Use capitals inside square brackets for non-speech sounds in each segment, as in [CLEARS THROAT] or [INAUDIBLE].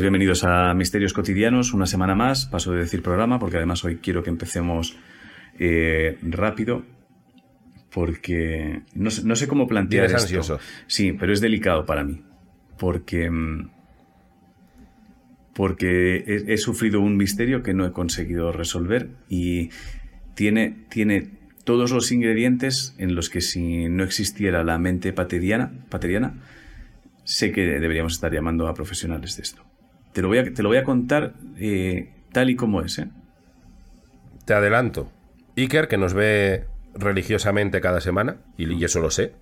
Pues bienvenidos a Misterios Cotidianos, una semana más. Paso de decir programa porque además hoy quiero que empecemos eh, rápido porque no, sé- no sé cómo plantear esto. ansioso. Sí, pero es delicado para mí porque mm, porque he, he sufrido un misterio que no he conseguido resolver y tiene tiene todos los ingredientes en los que si no existiera la mente pateriana, pateriana sé que deberíamos estar llamando a profesionales de esto. Te lo voy a, te lo voy a contar eh, tal y como es. ¿eh? Te adelanto. Iker, que nos ve religiosamente cada semana, y, y eso lo sé,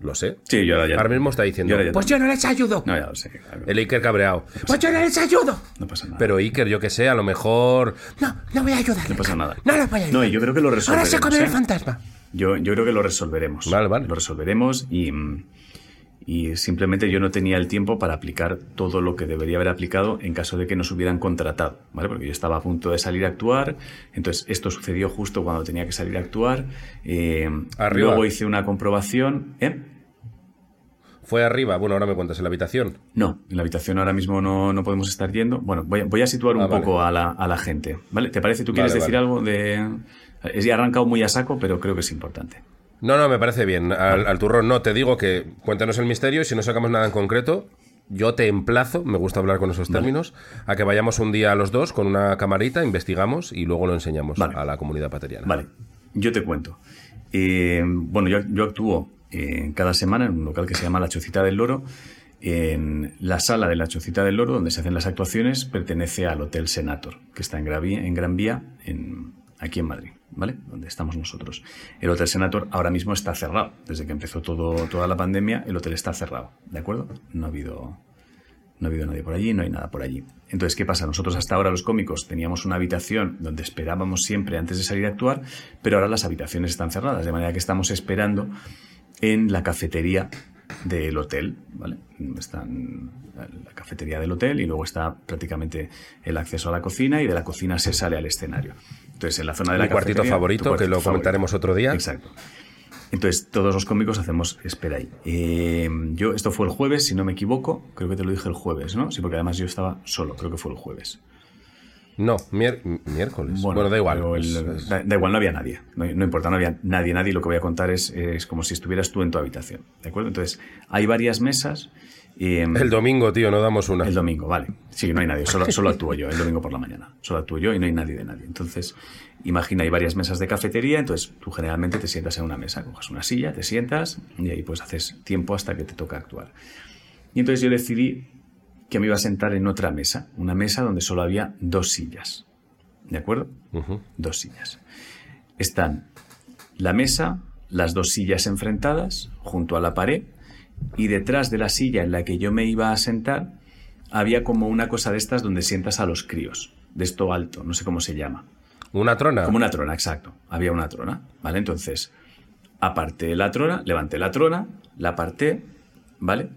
lo sé. Sí, yo ahora ya. Ahora mismo está diciendo, Yo ahora pues yo no les ayudo. No, ya lo sé. claro. El Iker cabreado. Pues yo no les ayudo. No pasa nada. Pero Iker, yo que sé, a lo mejor... No, no voy a ayudar. no pasa nada. No los voy a ayudar. No, yo creo que lo Ahora resolveremos. se come ¿eh? el fantasma. Yo, yo creo que lo resolveremos. Vale, vale. Lo resolveremos y, mm, y simplemente yo no tenía el tiempo para aplicar todo lo que debería haber aplicado en caso de que nos hubieran contratado, ¿vale? Porque yo estaba a punto de salir a actuar, entonces esto sucedió justo cuando tenía que salir a actuar. eh, Arriba. Luego hice una comprobación, ¿eh? Fue arriba. Bueno, ahora me cuentas en la habitación. No, en la habitación ahora mismo no, no podemos estar yendo. Bueno, voy, a- voy a situar un Ah, vale. poco a la, a la gente. ¿Vale? ¿Te parece? ¿Tú quieres Vale, decir vale. algo de.? He arrancado muy a saco, pero creo que es importante. No, no, me parece bien. Al, al turrón, no, te digo que cuéntanos el misterio y si no sacamos nada en concreto, yo te emplazo, me gusta hablar con esos términos, a que vayamos un día a los dos con una camarita, investigamos y luego lo enseñamos Vale. a la comunidad pateriana. Vale, yo te cuento. Eh, bueno, yo, yo actúo eh, cada semana en un local que se llama La Chocita del Loro. En la sala de La Chocita del Loro, donde se hacen las actuaciones, pertenece al Hotel Senator, que está en Gran Vía, en, aquí en Madrid, ¿vale? Donde estamos nosotros. El Hotel Senator ahora mismo está cerrado. Desde que empezó todo, toda la pandemia, el hotel está cerrado, ¿de acuerdo? No ha habido no ha habido nadie por allí, no hay nada por allí. Entonces, ¿qué pasa? Nosotros hasta ahora los cómicos teníamos una habitación donde esperábamos siempre antes de salir a actuar, pero ahora las habitaciones están cerradas, de manera que estamos esperando en la cafetería del hotel, ¿vale? Están la cafetería del hotel y luego está prácticamente el acceso a la cocina y de la cocina se sale al escenario. Entonces, en la zona de la Mi cuartito favorito, tu que lo comentaremos otro día. Exacto. Entonces, todos los cómicos hacemos espera ahí. Eh, yo, esto fue el jueves, si no me equivoco. Creo que te lo dije el jueves, ¿no? Sí, porque además yo estaba solo, creo que fue el jueves. No, miércoles. Bueno, da igual. el- es- da, da igual, no había nadie. No, no importa, no había nadie, nadie. Lo que voy a contar es, es como si estuvieras tú en tu habitación. ¿De acuerdo? Entonces, hay varias mesas. Eh, El domingo, tío, no damos una. el domingo, vale. Sí, no hay nadie, solo, solo [LAUGHS] actúo yo, el domingo por la mañana. Solo actúo yo y no hay nadie de nadie. Entonces, imagina, hay varias mesas de cafetería, entonces tú generalmente te sientas en una mesa, coges una silla, te sientas y ahí pues haces tiempo hasta que te toca actuar. Y entonces yo decidí que me iba a sentar en otra mesa, una mesa donde solo había dos sillas. ¿De acuerdo? Dos sillas. Están la mesa, las dos sillas enfrentadas, junto a la pared, y detrás de la silla en la que yo me iba a sentar, había como una cosa de estas donde sientas a los críos, de esto alto, no sé cómo se llama. ¿Una trona? Como una trona, exacto. Había una trona, ¿vale? Entonces, aparté la trona, levanté la trona, la aparté, ¿vale?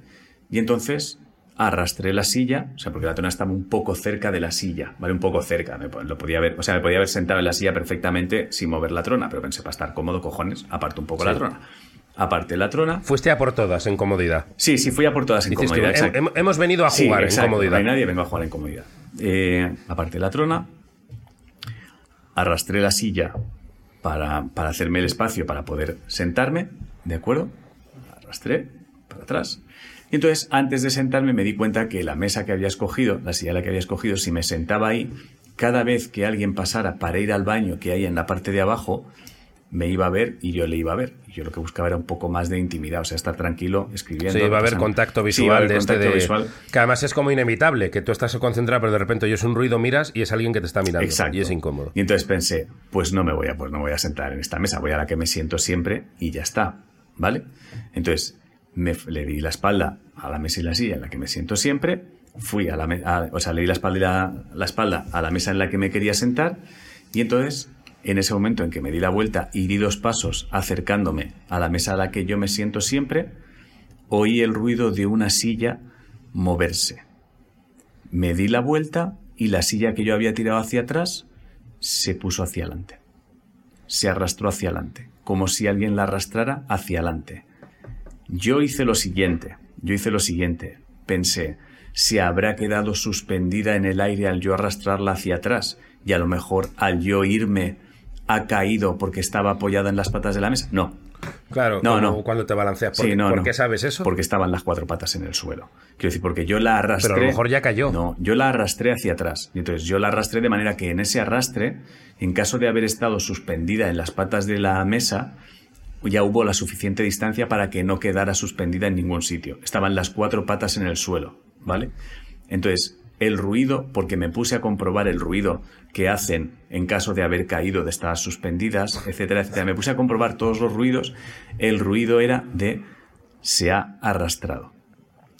Y entonces arrastré la silla, o sea, porque la trona estaba un poco cerca de la silla, ¿vale? Un poco cerca, me, lo podía ver, o sea, me podía haber sentado en la silla perfectamente sin mover la trona, pero pensé, para estar cómodo, cojones, aparto un poco la trona. Aparté la trona. Fuiste a por todas en comodidad. Sí, sí, fui a por todas en Dices comodidad, "Hem- exacto. hem- hemos venido a Sí, jugar exacto, en comodidad. No hay nadie, vengo a jugar en comodidad. Eh, aparté la trona, arrastré la silla para, para hacerme el espacio para poder sentarme, ¿de acuerdo? Arrastré para atrás. Y entonces, antes de sentarme, me di cuenta que la mesa que había escogido, la silla la que había escogido, si me sentaba ahí, cada vez que alguien pasara para ir al baño que hay en la parte de abajo, me iba a ver y yo le iba a ver. Yo lo que buscaba era un poco más de intimidad, o sea, estar tranquilo escribiendo. Sí, va a haber contacto Sí, iba a visual de este contacto de... visual. Que además es como inevitable, que tú estás concentrado, pero de repente oyes un ruido, miras y es alguien que te está mirando. Exacto. Y es incómodo. Y entonces pensé, pues no me voy a, pues no me voy a sentar en esta mesa, voy a la que me siento siempre y ya está, ¿vale? Entonces me, le di la espalda a la mesa y la silla en la que me siento siempre, fui a la, a- o sea, le di la espalda, la, la espalda a la mesa en la que me quería sentar y entonces en ese momento en que me di la vuelta y di dos pasos acercándome a la mesa a la que yo me siento siempre, oí el ruido de una silla moverse. Me di la vuelta y la silla que yo había tirado hacia atrás se puso hacia adelante. Se arrastró hacia adelante, como si alguien la arrastrara hacia adelante. Yo hice lo siguiente, yo hice lo siguiente, pensé, se habrá quedado suspendida en el aire al yo arrastrarla hacia atrás y a lo mejor al yo irme ha caído porque estaba apoyada en las patas de la mesa. No. Claro, No, no. cuando te balanceas. ¿Por, Sí, no, por no. qué sabes eso? Porque estaban las cuatro patas en el suelo. Quiero decir, porque yo la arrastré. Pero a lo mejor ya cayó. No, yo la arrastré hacia atrás. Y entonces yo la arrastré de manera que en ese arrastre, en caso de haber estado suspendida en las patas de la mesa, ya hubo la suficiente distancia para que no quedara suspendida en ningún sitio. Estaban las cuatro patas en el suelo, ¿vale? Entonces, el ruido, porque me puse a comprobar el ruido que hacen en caso de haber caído, de estar suspendidas, etcétera, etcétera. Me puse a comprobar todos los ruidos. El ruido era de se ha arrastrado.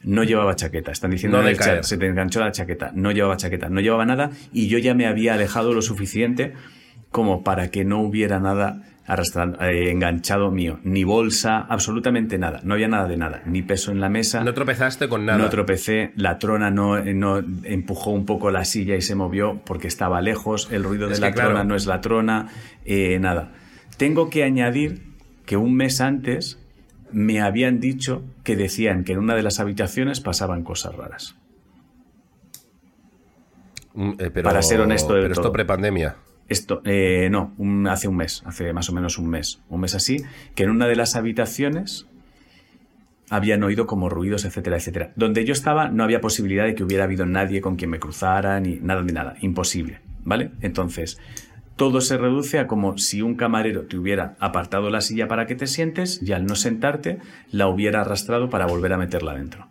No llevaba chaqueta. Están diciendo No en de el chat, caer. se te enganchó la chaqueta. No llevaba chaqueta, no llevaba nada y yo ya me había alejado lo suficiente como para que no hubiera nada arrastrando, eh, enganchado mío. Ni bolsa, absolutamente nada. No había nada de nada. Ni peso en la mesa. No tropezaste con nada. No tropecé, la trona no, no empujó un poco la silla y se movió porque estaba lejos, el ruido de Es la claro. trona no es la trona, eh, nada. Tengo que añadir que un mes antes me habían dicho que decían que en una de las habitaciones pasaban cosas raras. Mm, eh, pero- Para ser honesto del Pero esto todo. prepandemia. Esto, eh, no, hace un mes, hace más o menos un mes, un mes así, que en una de las habitaciones habían oído como ruidos, etcétera, etcétera. Donde yo estaba no había posibilidad de que hubiera habido nadie con quien me cruzara, ni nada de nada, imposible, ¿vale? Entonces, todo se reduce a como si un camarero te hubiera apartado la silla para que te sientes y al no sentarte la hubiera arrastrado para volver a meterla dentro.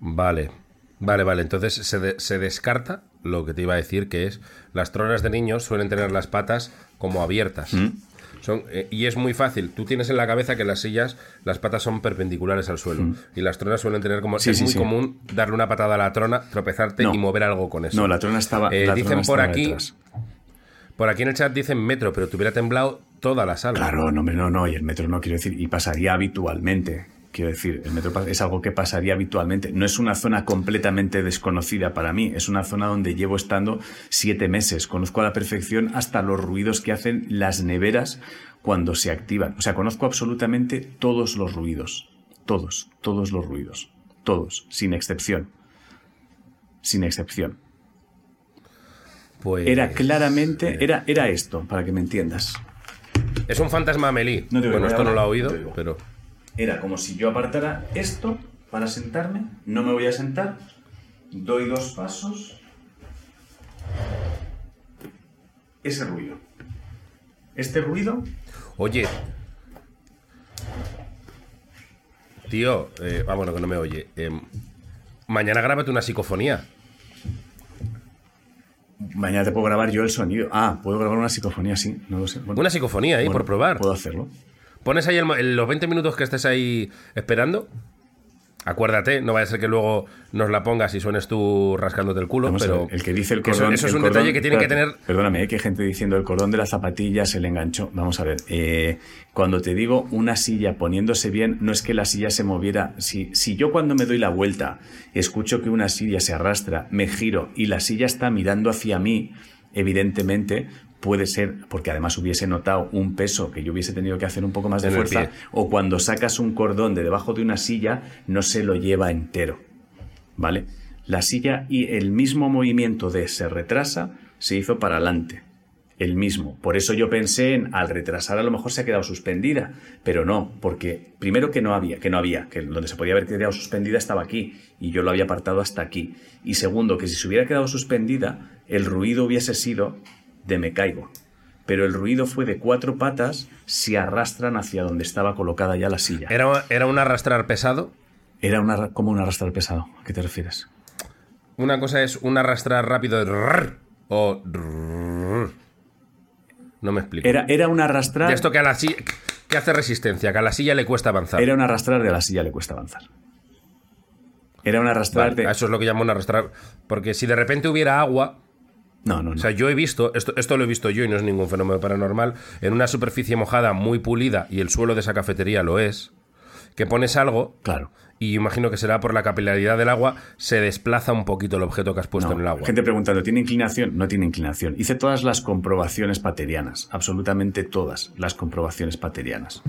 Vale. Vale, vale. Entonces se, de- se descarta lo que te iba a decir, que es las tronas de niños suelen tener las patas como abiertas. ¿Mm? Son, eh, y es muy fácil. Tú tienes en la cabeza que las sillas, las patas son perpendiculares al suelo. Y las tronas suelen tener como. Mm. Sí, es sí, muy sí. común darle una patada a la trona, tropezarte No. y mover algo con eso. No, la trona estaba. Eh, la dicen trona por estaba aquí. detrás. Por aquí en el chat dicen metro, pero te hubiera temblado toda la sala. Claro, no, no, no, y el metro no quiero decir, y pasaría habitualmente. Quiero decir, el metro es algo que pasaría habitualmente. No es una zona completamente desconocida para mí, es una zona donde llevo estando siete meses. Conozco a la perfección hasta los ruidos que hacen las neveras cuando se activan. O sea, conozco absolutamente todos los ruidos. Todos, todos los ruidos. Todos, sin excepción. Sin excepción. Pues. Era claramente, era, era esto, para que me entiendas. Es un fantasma Amelie. No bueno, esto no lo ha oído, no pero. Era como si yo apartara esto para sentarme, no me voy a sentar, doy dos pasos, ese ruido. Este ruido, Oye. Tío, eh, ah, bueno, que no me oye. Em, mañana grábate una psicofonía. mañana te puedo grabar yo el sonido. Ah, puedo grabar una psicofonía, sí, no lo sé. Bueno, Una psicofonía ahí, bueno, por probar. Puedo hacerlo. Pones ahí el el- los 20 minutos que estés ahí esperando. Acuérdate, no vaya a ser que luego nos la pongas y suenes tú rascándote el culo, Vamos pero ver, el que dice el eso- cordón. eso, es el un cordón- detalle que tiene que tener. Perdóname, eh, que hay gente diciendo el cordón de la zapatilla se le enganchó. Vamos a ver. eh, cuando te digo una silla poniéndose bien, no es que la silla se moviera. Si, si yo cuando me doy la vuelta escucho que una silla se arrastra, me giro y la silla está mirando hacia mí, evidentemente puede ser porque además hubiese notado un peso que yo hubiese tenido que hacer un poco más de En fuerza o cuando sacas un cordón de debajo de una silla no se lo lleva entero. ¿vale? La silla y el mismo movimiento de se retrasa se hizo para adelante. El mismo. Por eso yo pensé en al retrasar a lo mejor se ha quedado suspendida, pero no, porque primero que no había, que no había, que donde se podía haber quedado suspendida estaba aquí y yo lo había apartado hasta aquí. Y segundo, que si se hubiera quedado suspendida, el ruido hubiese sido de me caigo. Pero el ruido fue de cuatro patas se arrastran hacia donde estaba colocada ya la silla. Era, era un arrastrar pesado. Era una, como un arrastrar pesado. ¿A qué te refieres? Una cosa es un arrastrar rápido de rrr, o rrr. no me explico. Era, era un arrastrar. De esto que a la silla que hace resistencia, que a la silla le cuesta avanzar. Era un arrastrar de la silla le cuesta avanzar. Era un arrastrar Vale, de. Eso es lo que llamo un arrastrar. Porque si de repente hubiera agua, No, no, no. O sea, yo he visto, esto, esto lo he visto yo y no es ningún fenómeno paranormal, en una superficie mojada muy pulida, y el suelo de esa cafetería lo es, que pones algo, claro. y imagino que será por la capilaridad del agua, se desplaza un poquito el objeto que has puesto No. en el agua. Gente preguntando, ¿tiene inclinación? No tiene inclinación. Hice todas las comprobaciones paterianas, absolutamente todas las comprobaciones paterianas.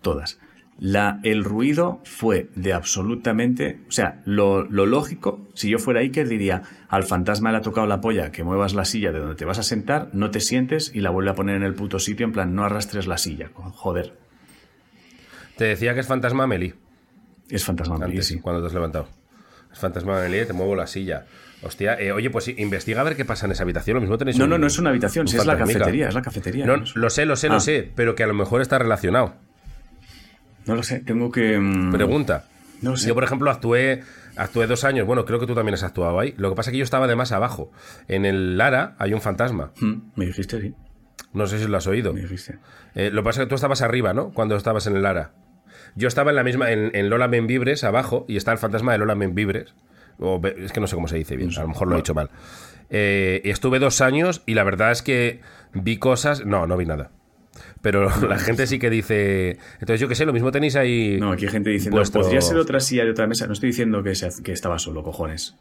Todas. La, el ruido fue de absolutamente. O sea, lo, lo, lógico, si yo fuera Iker, diría: al fantasma le ha tocado la polla que muevas la silla de donde te vas a sentar, no te sientes y la vuelve a poner en el puto sitio, en plan, no arrastres la silla. Joder. Te decía que es fantasma Meli. Es fantasma Meli, sí. Cuando te has levantado. Es fantasma Meli, te muevo la silla. Hostia, eh, oye, pues investiga a ver qué pasa en esa habitación. Lo mismo tenéis. No, un, no, no es una habitación, es la cafetería, es la cafetería. No, lo sé, lo sé, Ah. lo sé, pero que a lo mejor está relacionado. No lo sé, tengo que. mm, Pregunta. No lo sé. Yo, por ejemplo, actué, actué dos años. Bueno, creo que tú también has actuado ahí. Lo que pasa es que yo estaba de más abajo. En el Lara hay un fantasma. Mm, Me dijiste, sí. No sé si lo has oído. Me dijiste. Eh, lo que pasa es que tú estabas arriba, ¿no? Cuando estabas en el Lara. Yo estaba en la misma, en, en Lola Membibres, abajo, y está el fantasma de Lola Membibres. O, es que no sé cómo se dice bien, a lo mejor lo he dicho mal. Eh, y estuve dos años y la verdad es que vi cosas. No, no vi nada. Pero la gente sí que dice. Entonces, yo qué sé, lo mismo tenéis ahí. No, aquí hay gente diciendo, vuestro- podría ser otra silla de otra mesa. No estoy diciendo que, se- que estaba solo, cojones.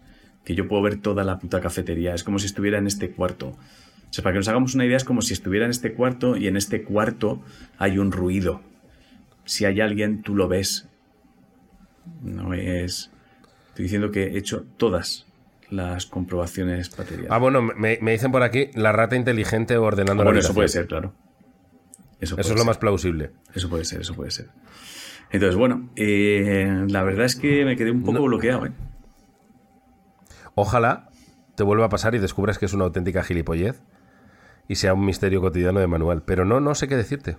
Que yo puedo ver toda la puta cafetería. Es como si estuviera en este cuarto. O sea, para que nos hagamos una idea, es como si estuviera en este cuarto y en este cuarto hay un ruido. Si hay alguien, tú lo ves. No es... Estoy diciendo que he hecho todas las comprobaciones materiales. Ah, bueno, me, me dicen por aquí la rata inteligente ordenando la bueno, eso puede ser, claro. Eso, es lo más plausible. Eso puede ser, eso puede ser. Entonces, bueno, eh, la verdad es que me quedé un poco bloqueado, ¿eh? Ojalá te vuelva a pasar y descubras que es una auténtica gilipollez y sea un misterio cotidiano de Manuel. Pero no, no sé qué decirte.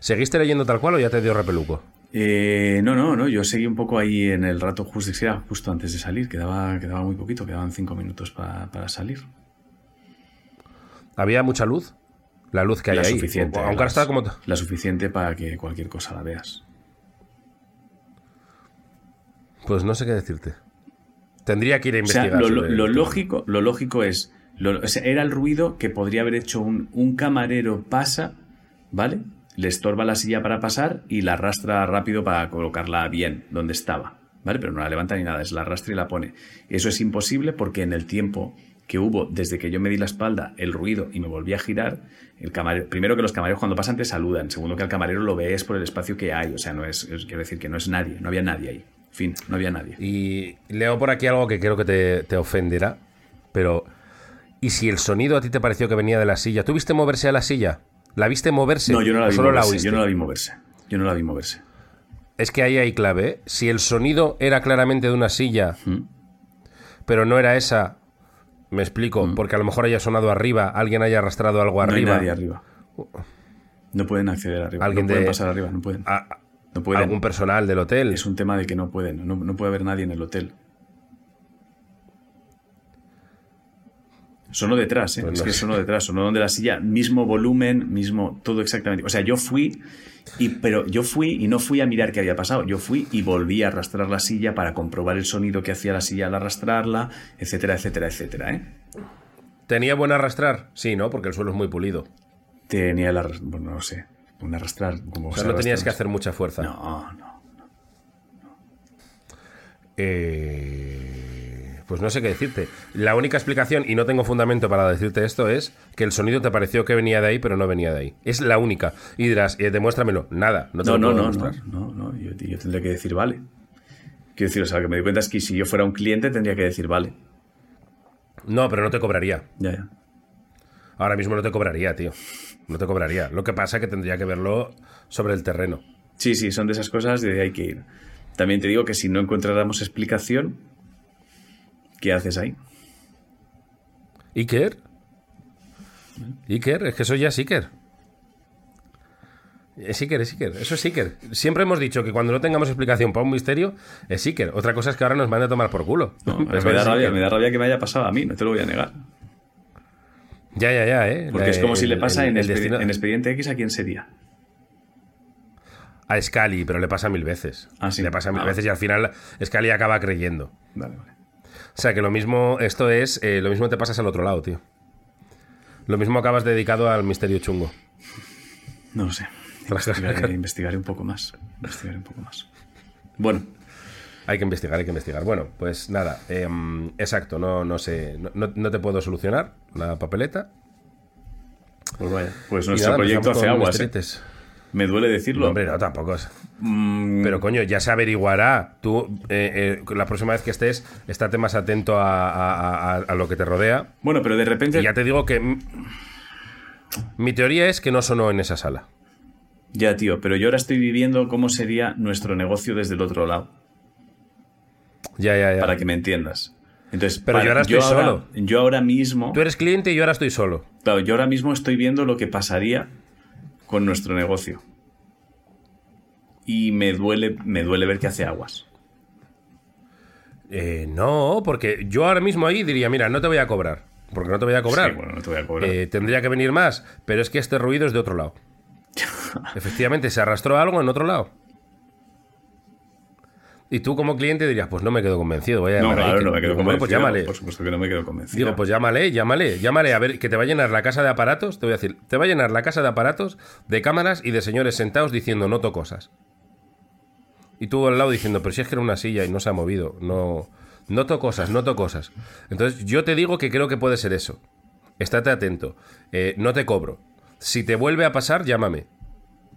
¿Seguiste leyendo tal cual o ya te dio repeluco? Eh, no, no, no, yo seguí un poco ahí en el rato justo, justo antes de salir, quedaba, quedaba muy poquito, quedaban cinco minutos pa- para salir. ¿Había mucha luz? La luz que hay la ahí. suficiente. Aunque ahora está como... La suficiente para que cualquier cosa la veas. Pues no sé qué decirte. Tendría que ir a O sea, investigar. lo, sobre tema. lógico, lo lógico es, lo- o sea, era el ruido que podría haber hecho un, un camarero pasa, ¿vale? Le estorba la silla para pasar y la arrastra rápido para colocarla bien donde estaba, ¿vale? Pero no la levanta ni nada, es la arrastra y la pone. Eso es imposible porque en el tiempo que hubo desde que yo me di la espalda el ruido y me volví a girar, el camarero, primero que los camareros cuando pasan te saludan, segundo que al camarero lo ves por el espacio que hay, o sea, no es, es- quiero decir que no es nadie, no había nadie ahí, fin, no había nadie. Y leo por aquí algo que creo que te, te ofenderá, pero... ¿Y si el sonido a ti te pareció que venía de la silla? ¿Tú viste moverse a la silla? ¿La viste moverse? No, yo no la ¿O vi solo moverse. oíste? yo no la vi moverse. Yo no la vi moverse. Es que ahí hay clave. ¿eh? Si el sonido era claramente de una silla, ¿Mm? pero no era esa, me explico, porque a lo mejor haya sonado arriba, alguien haya arrastrado algo No hay arriba. nadie arriba. No pueden acceder arriba. Alguien no pueden de- pasar arriba. No pueden. a- No pueden. algún personal del hotel. Es un tema de que no pueden. No, no puede haber nadie en el hotel. Sonó detrás, ¿eh? Pues es no que sonó detrás, sonó donde la silla, mismo volumen, mismo, todo exactamente. O sea, yo fui, y, pero yo fui y no fui a mirar qué había pasado. Yo fui y volví a arrastrar la silla para comprobar el sonido que hacía la silla al arrastrarla, etcétera, etcétera, etcétera, ¿eh? ¿Tenía buen arrastrar? Sí, ¿no? Porque el suelo es muy pulido. Tenía el arrastrar, bueno, no sé, un arrastrar como O sea, se no tenías que hacer mucha fuerza. No, no. Eh, pues no sé qué decirte. La única explicación, y no tengo fundamento para decirte esto, es que el sonido te pareció que venía de ahí, pero no venía de ahí. Es la única. Y dirás, eh, demuéstramelo. Nada, no te No, lo no, puedo no, no, demostrar. no, no, yo, yo tendría que decir vale. Quiero decir, o sea, que me doy cuenta es que si yo fuera un cliente tendría que decir vale. No, pero no te cobraría. Ya, ya. Ahora mismo no te cobraría, tío. No te cobraría. Lo que pasa es que tendría que verlo sobre el terreno. Sí, sí, son de esas cosas de hay que ir. También te digo que si no encontráramos explicación, ¿qué haces ahí? ¿Iker? ¿Iker? Es que eso ya es Iker. Es Iker, es Iker. Eso es Iker. Siempre hemos dicho que cuando no tengamos explicación para un misterio, es Iker. Otra cosa es que ahora nos van a tomar por culo. No, Pero me, da rabia, Iker. me da rabia que me haya pasado a mí, no te lo voy a negar. Ya, ya, ya, ¿eh? Porque es como si le pasa el- en, el expedi- destino- en Expediente X a quién sería. A Scali, pero le pasa mil veces. Ah, sí. Le pasa mil Ah. veces y al final Scali acaba creyendo. Vale, vale. O sea que lo mismo, esto es, eh, lo mismo te pasas al otro lado, tío. Lo mismo acabas dedicado al misterio chungo. No lo sé. Investigaré, investigaré un poco más. Investigaré un poco más. Bueno, Hay que investigar, hay que investigar. Bueno, pues nada, em, exacto, no, no sé, no, no- te puedo solucionar la papeleta. pues vaya. Pues nuestro nada, proyecto hace aguas. ¿eh? Me duele decirlo. hombre, no, tampoco es. Mm, Pero coño, ya se averiguará. Tú, eh, eh, la próxima vez que estés, estate más atento a, a- a- a lo que te rodea. bueno, pero de repente. Y ya te digo que. Mi teoría es que no sonó en esa sala. Ya, tío, pero yo ahora estoy viviendo cómo sería nuestro negocio desde el otro lado, Ya, ya, ya. para que me entiendas. Entonces, Pero para- yo ahora estoy solo. Yo ahora mismo, Tú eres cliente y yo ahora estoy solo. claro, yo ahora mismo estoy viendo lo que pasaría con nuestro negocio. Y me duele, me duele ver que hace aguas. Eh, no, porque yo ahora mismo ahí diría, mira, no te voy a cobrar. Porque no te voy a cobrar. Sí, bueno, no te voy a cobrar. Eh, tendría que venir más, pero es que este ruido es de otro lado. [LAUGHS] Efectivamente, se arrastró algo en otro lado. Y tú como cliente dirías, pues no me quedo convencido. Voy a no, claro, no me quedo convencido. pues llámale. Por supuesto que no me quedo convencido. Digo, pues llámale, llámale, llámale, a ver, que te va a llenar la casa de aparatos, te voy a decir, te va a llenar la casa de aparatos, de cámaras y de señores sentados diciendo noto cosas. Y tú al lado diciendo, pero si es que era una silla y no se ha movido, no... Noto cosas, noto cosas. Entonces yo te digo que creo que puede ser eso. Estate atento. Eh, no te cobro. Si te vuelve a pasar, llámame.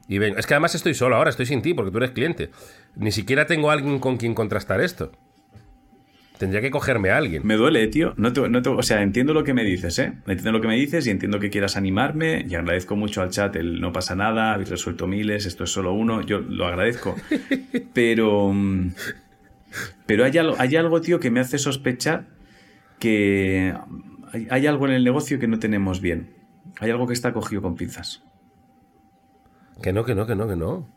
Y ven, es que además estoy solo ahora, estoy sin ti porque tú eres cliente. Ni siquiera tengo alguien con quien contrastar esto. Tendría que cogerme a alguien. Me duele, tío. No te- no te- o sea, entiendo lo que me dices, ¿eh? Entiendo lo que me dices y entiendo que quieras animarme. Y agradezco mucho al chat el no pasa nada, habéis resuelto miles, esto es solo uno. Yo lo agradezco. [LAUGHS] Pero. mm, Pero hay algo, hay algo, tío, que me hace sospechar que hay, hay algo en el negocio que no tenemos bien. Hay algo que está cogido con pinzas. Que no, que no, que no, que no.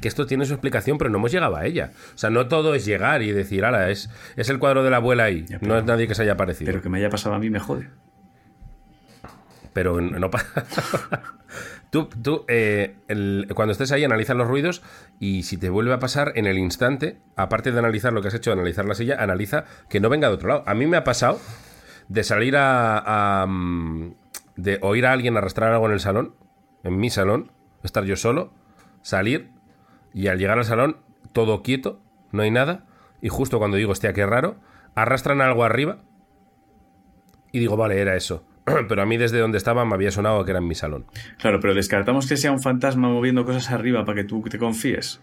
Que esto tiene su explicación, pero no hemos llegado a ella. O sea, no todo es llegar y decir, ala, es, es el cuadro de la abuela ahí. Ya, pero- no es nadie que se haya parecido. Pero Pero, que me haya pasado a mí me jode. no pasa. [LAUGHS] tú, tú eh, el- cuando estés ahí, analiza los ruidos y si te vuelve a pasar en el instante, aparte de analizar lo que has hecho, analizar la silla, analiza que no venga de otro lado. A mí me ha pasado de salir a, a, mm, de oír a alguien arrastrar algo en el salón, en mi salón, estar yo solo, salir y al llegar al salón todo quieto, no hay nada y justo cuando digo, hostia, qué raro, arrastran algo arriba y digo, vale, era eso. [CLEARS THROAT] Pero a mí desde donde estaba me había sonado que era en mi salón. Claro, pero descartamos que sea un fantasma moviendo cosas arriba para que tú te confíes.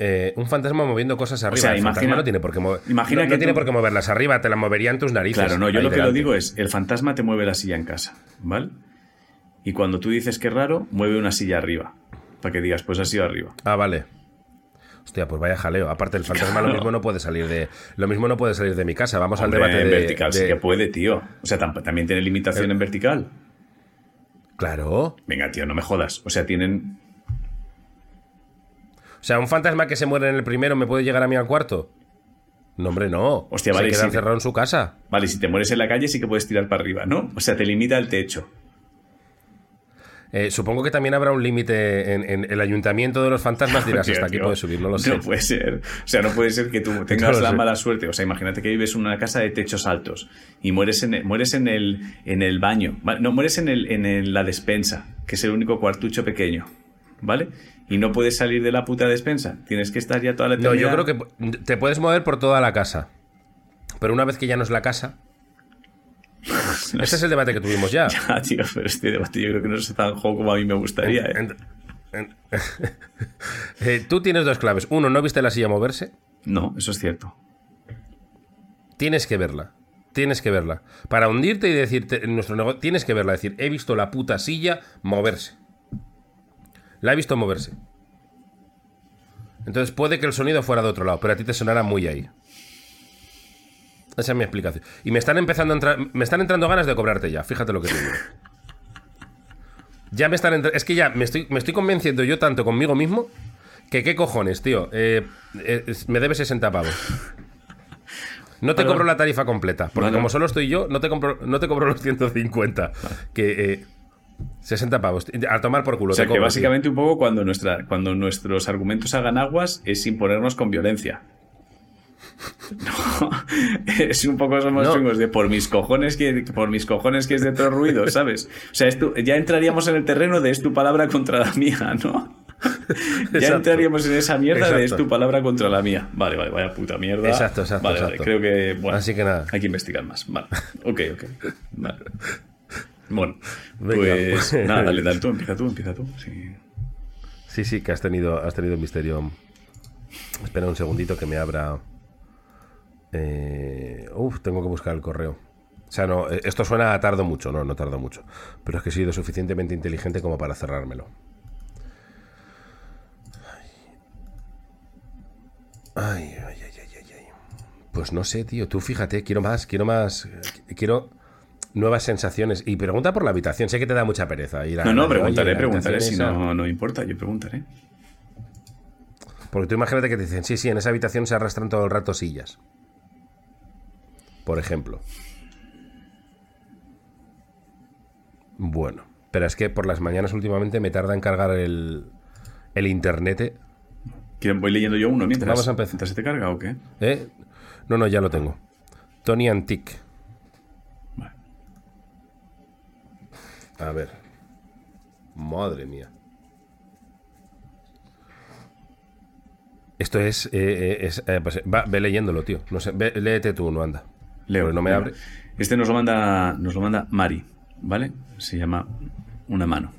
Eh, un fantasma moviendo cosas arriba. sea, el fantasma imagina- no tiene por qué mover. imagina no, que no tiene tú- por qué moverlas arriba, te las moverían tus narices. Claro, no, yo lo que lo digo es, el fantasma te mueve la silla en casa, ¿vale? Y cuando tú dices que es raro, mueve una silla arriba, para que digas, pues ha sido arriba. Ah, vale. Hostia, pues vaya jaleo. Aparte, el fantasma lo mismo no puede salir de. Lo mismo no puede salir de mi casa. Vamos Hombre, al debate en de. vertical sí que puede, tío. O sea, tam- también tiene limitación en vertical. Claro. Venga, tío, no me jodas. O sea, tienen... O sea, un fantasma que se muere en el primero me puede llegar a mí al cuarto. No, hombre, no. Hostia, vale, Se queda encerrado en su casa. Vale, si te mueres en la calle sí que puedes tirar para arriba, ¿no? O sea, te limita el techo. Eh, supongo que también habrá un límite en, en el ayuntamiento de los fantasmas. Dirás, hasta [LAUGHS] aquí puedes subir, no lo sé. No puede ser. O sea, no puede ser que tú [LAUGHS] No tengas la sé. mala suerte. O sea, imagínate que vives en una casa de techos altos y mueres en el, mueres en el, en el baño. No, mueres en, el, en el- la despensa, que es el único cuartucho pequeño. ¿Vale? Y no puedes salir de la puta despensa. Tienes que estar ya toda la No, eternidad. yo creo que te puedes mover por toda la casa. Pero una vez que ya no es la casa. Ese es el debate que tuvimos ya. [LAUGHS] Ah, tío, pero este debate yo creo que no es tan juego como a mí me gustaría. ¿eh? En- en- [LAUGHS] Eh, tú tienes dos claves. Uno, no viste la silla moverse. No, eso es cierto. Tienes que verla. Tienes que verla. Para hundirte y decirte en nuestro negocio, tienes que verla. Decir, he visto la puta silla moverse. La he visto moverse. Entonces puede que el sonido fuera de otro lado, pero a ti te sonará muy ahí. Esa es mi explicación. Y me están empezando a entrar. Me están entrando ganas de cobrarte ya. Fíjate lo que te digo. Ya me están entrando. Es que ya me estoy, me estoy convenciendo yo tanto conmigo mismo que qué cojones, tío. Eh, eh, me debes 60 pavos. No te cobro la tarifa completa, porque como solo estoy yo, no te, compro, no te cobro los 150. Que eh, 60 pavos. A tomar por culo. O sea te que cobro, básicamente un poco cuando, nuestra, cuando nuestros argumentos hagan aguas es imponernos con violencia. [LAUGHS] No, es un poco somos No. chungos de por mis cojones que por mis cojones que es de otro ruido, [LAUGHS] ¿sabes? O sea, tu- ya entraríamos en el terreno de es tu palabra contra la mía, ¿no? [LAUGHS] Ya Exacto. entraríamos en esa mierda de es tu palabra contra la mía. Vale, vale, vaya puta mierda. Exacto, exacto, Vale, vale, exacto. creo que bueno, Así que nada. hay que investigar más. Vale. Ok, ok. Vale. Bueno, Venga, pues pues- nada, dale, dale tú, empieza tú, empieza tú. Sí. Sí, sí, que has tenido, has tenido misterio. Espera un segundito que me abra. Eh, uf, tengo que buscar el correo. O sea, no, eh, esto suena a tardo mucho, no, no tardo mucho. Pero es que he sido suficientemente inteligente como para cerrármelo. Ay, ay, ay, ay, ay, ay. Pues no sé, tío. Tú fíjate, quiero más, quiero más. eh, Quiero nuevas sensaciones. Y pregunta por la habitación. Sé que te da mucha pereza ir a. No, no, oye, preguntaré, la preguntaré. Si esa- no, no importa, yo preguntaré. Porque tú imagínate que te dicen, sí, sí, en esa habitación se arrastran todo el rato sillas. Por ejemplo. Bueno, pero es que por las mañanas últimamente me tarda en cargar el, el internet. ¿Quieren- ¿Voy leyendo yo uno mientras, Vamos a empezar. mientras se te carga o qué? ¿Eh? No, no, ya lo tengo. Tony Antique. Vale. A ver. Madre mía. Esto es. eh, eh, es, eh, pues, va, ve leyéndolo, tío. No sé, ve- léete tú, no anda. Leo. No me abre. Este nos lo manda, nos lo manda Mari, ¿vale? Se llama Una mano.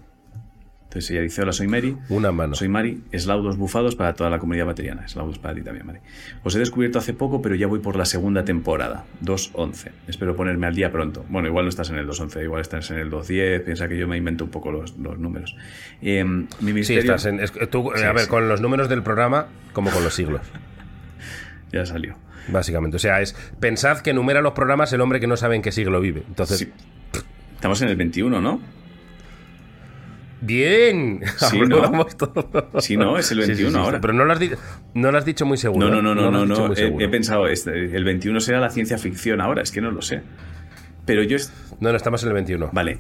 Entonces ella dice, hola, soy Mary. Una mano. Soy Mari, eslaudos bufados para toda la comunidad bateriana. Eslaudos para ti también, Mari. Os he descubierto hace poco, pero ya voy por la segunda temporada, 2.11. Espero ponerme al día pronto. Bueno, igual no estás en el 2.11, igual estás en el 2.10. Piensa que yo me invento un poco los, los números. Eh, mi Sí, estás en. es que tú, Sí, a ver, sí. con los números del programa, como con los siglos. [LAUGHS] Ya salió. Básicamente. O sea, es. Pensad que numera los programas el hombre que no sabe en qué siglo vive. Entonces. Sí. Estamos en el 21, ¿no? ¡Bien! Sí, [LAUGHS] Hablamos todo. Sí, no, es el Sí, sí, 21 sí, ahora. Pero no lo has, no lo has dicho muy seguro. No, no, no, no, no, no. He, pensado, este, el 21 será la ciencia ficción ahora, es que no lo sé. Pero yo, es- No, no, estamos en el 21. vale,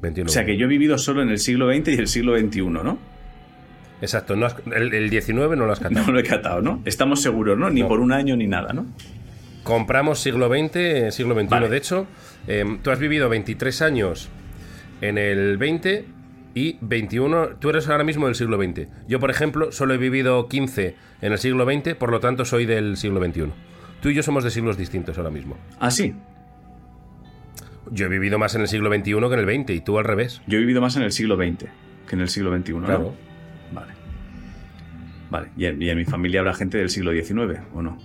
21. o sea que yo he vivido solo en el siglo XX y el siglo XXI, ¿no? Exacto. no has- el, el 19 no lo has catado. No lo he catado, ¿no? Estamos seguros, ¿no? Ni No. por un año ni nada, ¿no? Compramos siglo XX, siglo XXI. Vale. De hecho, eh, tú has vivido 23 años en el 20 y 21. Tú eres ahora mismo del siglo XX. Yo, por ejemplo, solo he vivido 15 en el siglo XX, por lo tanto soy del siglo XXI. Tú y yo somos de siglos distintos ahora mismo. Ah, sí. Yo he vivido más en el siglo XXI que en el 20 y tú al revés. Yo he vivido más en el siglo XX que en el siglo XXI. Claro. Vale. ¿Y en, y en mi familia habrá gente del siglo XIX o no?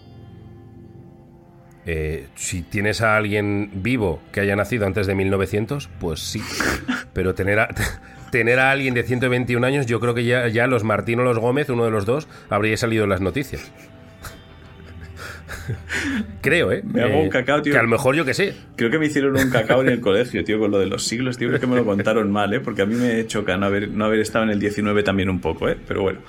Eh, si tienes a alguien vivo que haya nacido antes de 1900, pues sí. [LAUGHS] Pero tener a, [LAUGHS] tener a alguien de 121 años, yo creo que ya, ya los Martín o los Gómez, uno de los dos, habría salido en las noticias. [LAUGHS] Creo, ¿eh? Me hago un Eh, cacao, tío. Que a lo mejor yo que sé. Creo que me hicieron un cacao en el colegio, tío, con lo de los siglos, tío. Creo que me lo contaron mal, ¿eh? Porque a mí me choca no haber, no haber estado en el 19 también un poco, ¿eh? Pero bueno.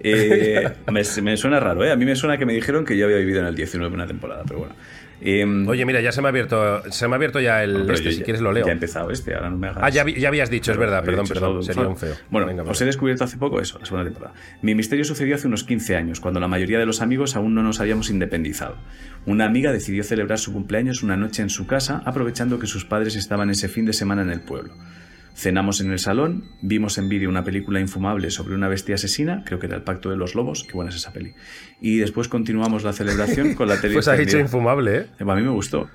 Eh, me, me suena raro, ¿eh? A mí me suena que me dijeron que yo había vivido en el 19 una temporada, pero bueno. Eh, Oye, mira, ya se me ha abierto, se me ha abierto ya el este, yo si quieres lo leo. Ya he empezado este, ahora no me hagas... Ah, ya, ya habías dicho, es verdad, perdón, perdón, sería un feo. Bueno, Venga, os he descubierto hace poco eso, la segunda temporada. Mi misterio sucedió hace unos 15 años, cuando la mayoría de los amigos aún no nos habíamos independizado. Una amiga decidió celebrar su cumpleaños una noche en su casa, aprovechando que sus padres estaban ese fin de semana en el pueblo. Cenamos en el salón, vimos en vídeo una película infumable sobre una bestia asesina, creo que era El Pacto de los Lobos, qué buena es esa peli. Y después continuamos la celebración con la [LAUGHS] tele Pues ha dicho infumable, ¿eh? A mí me gustó.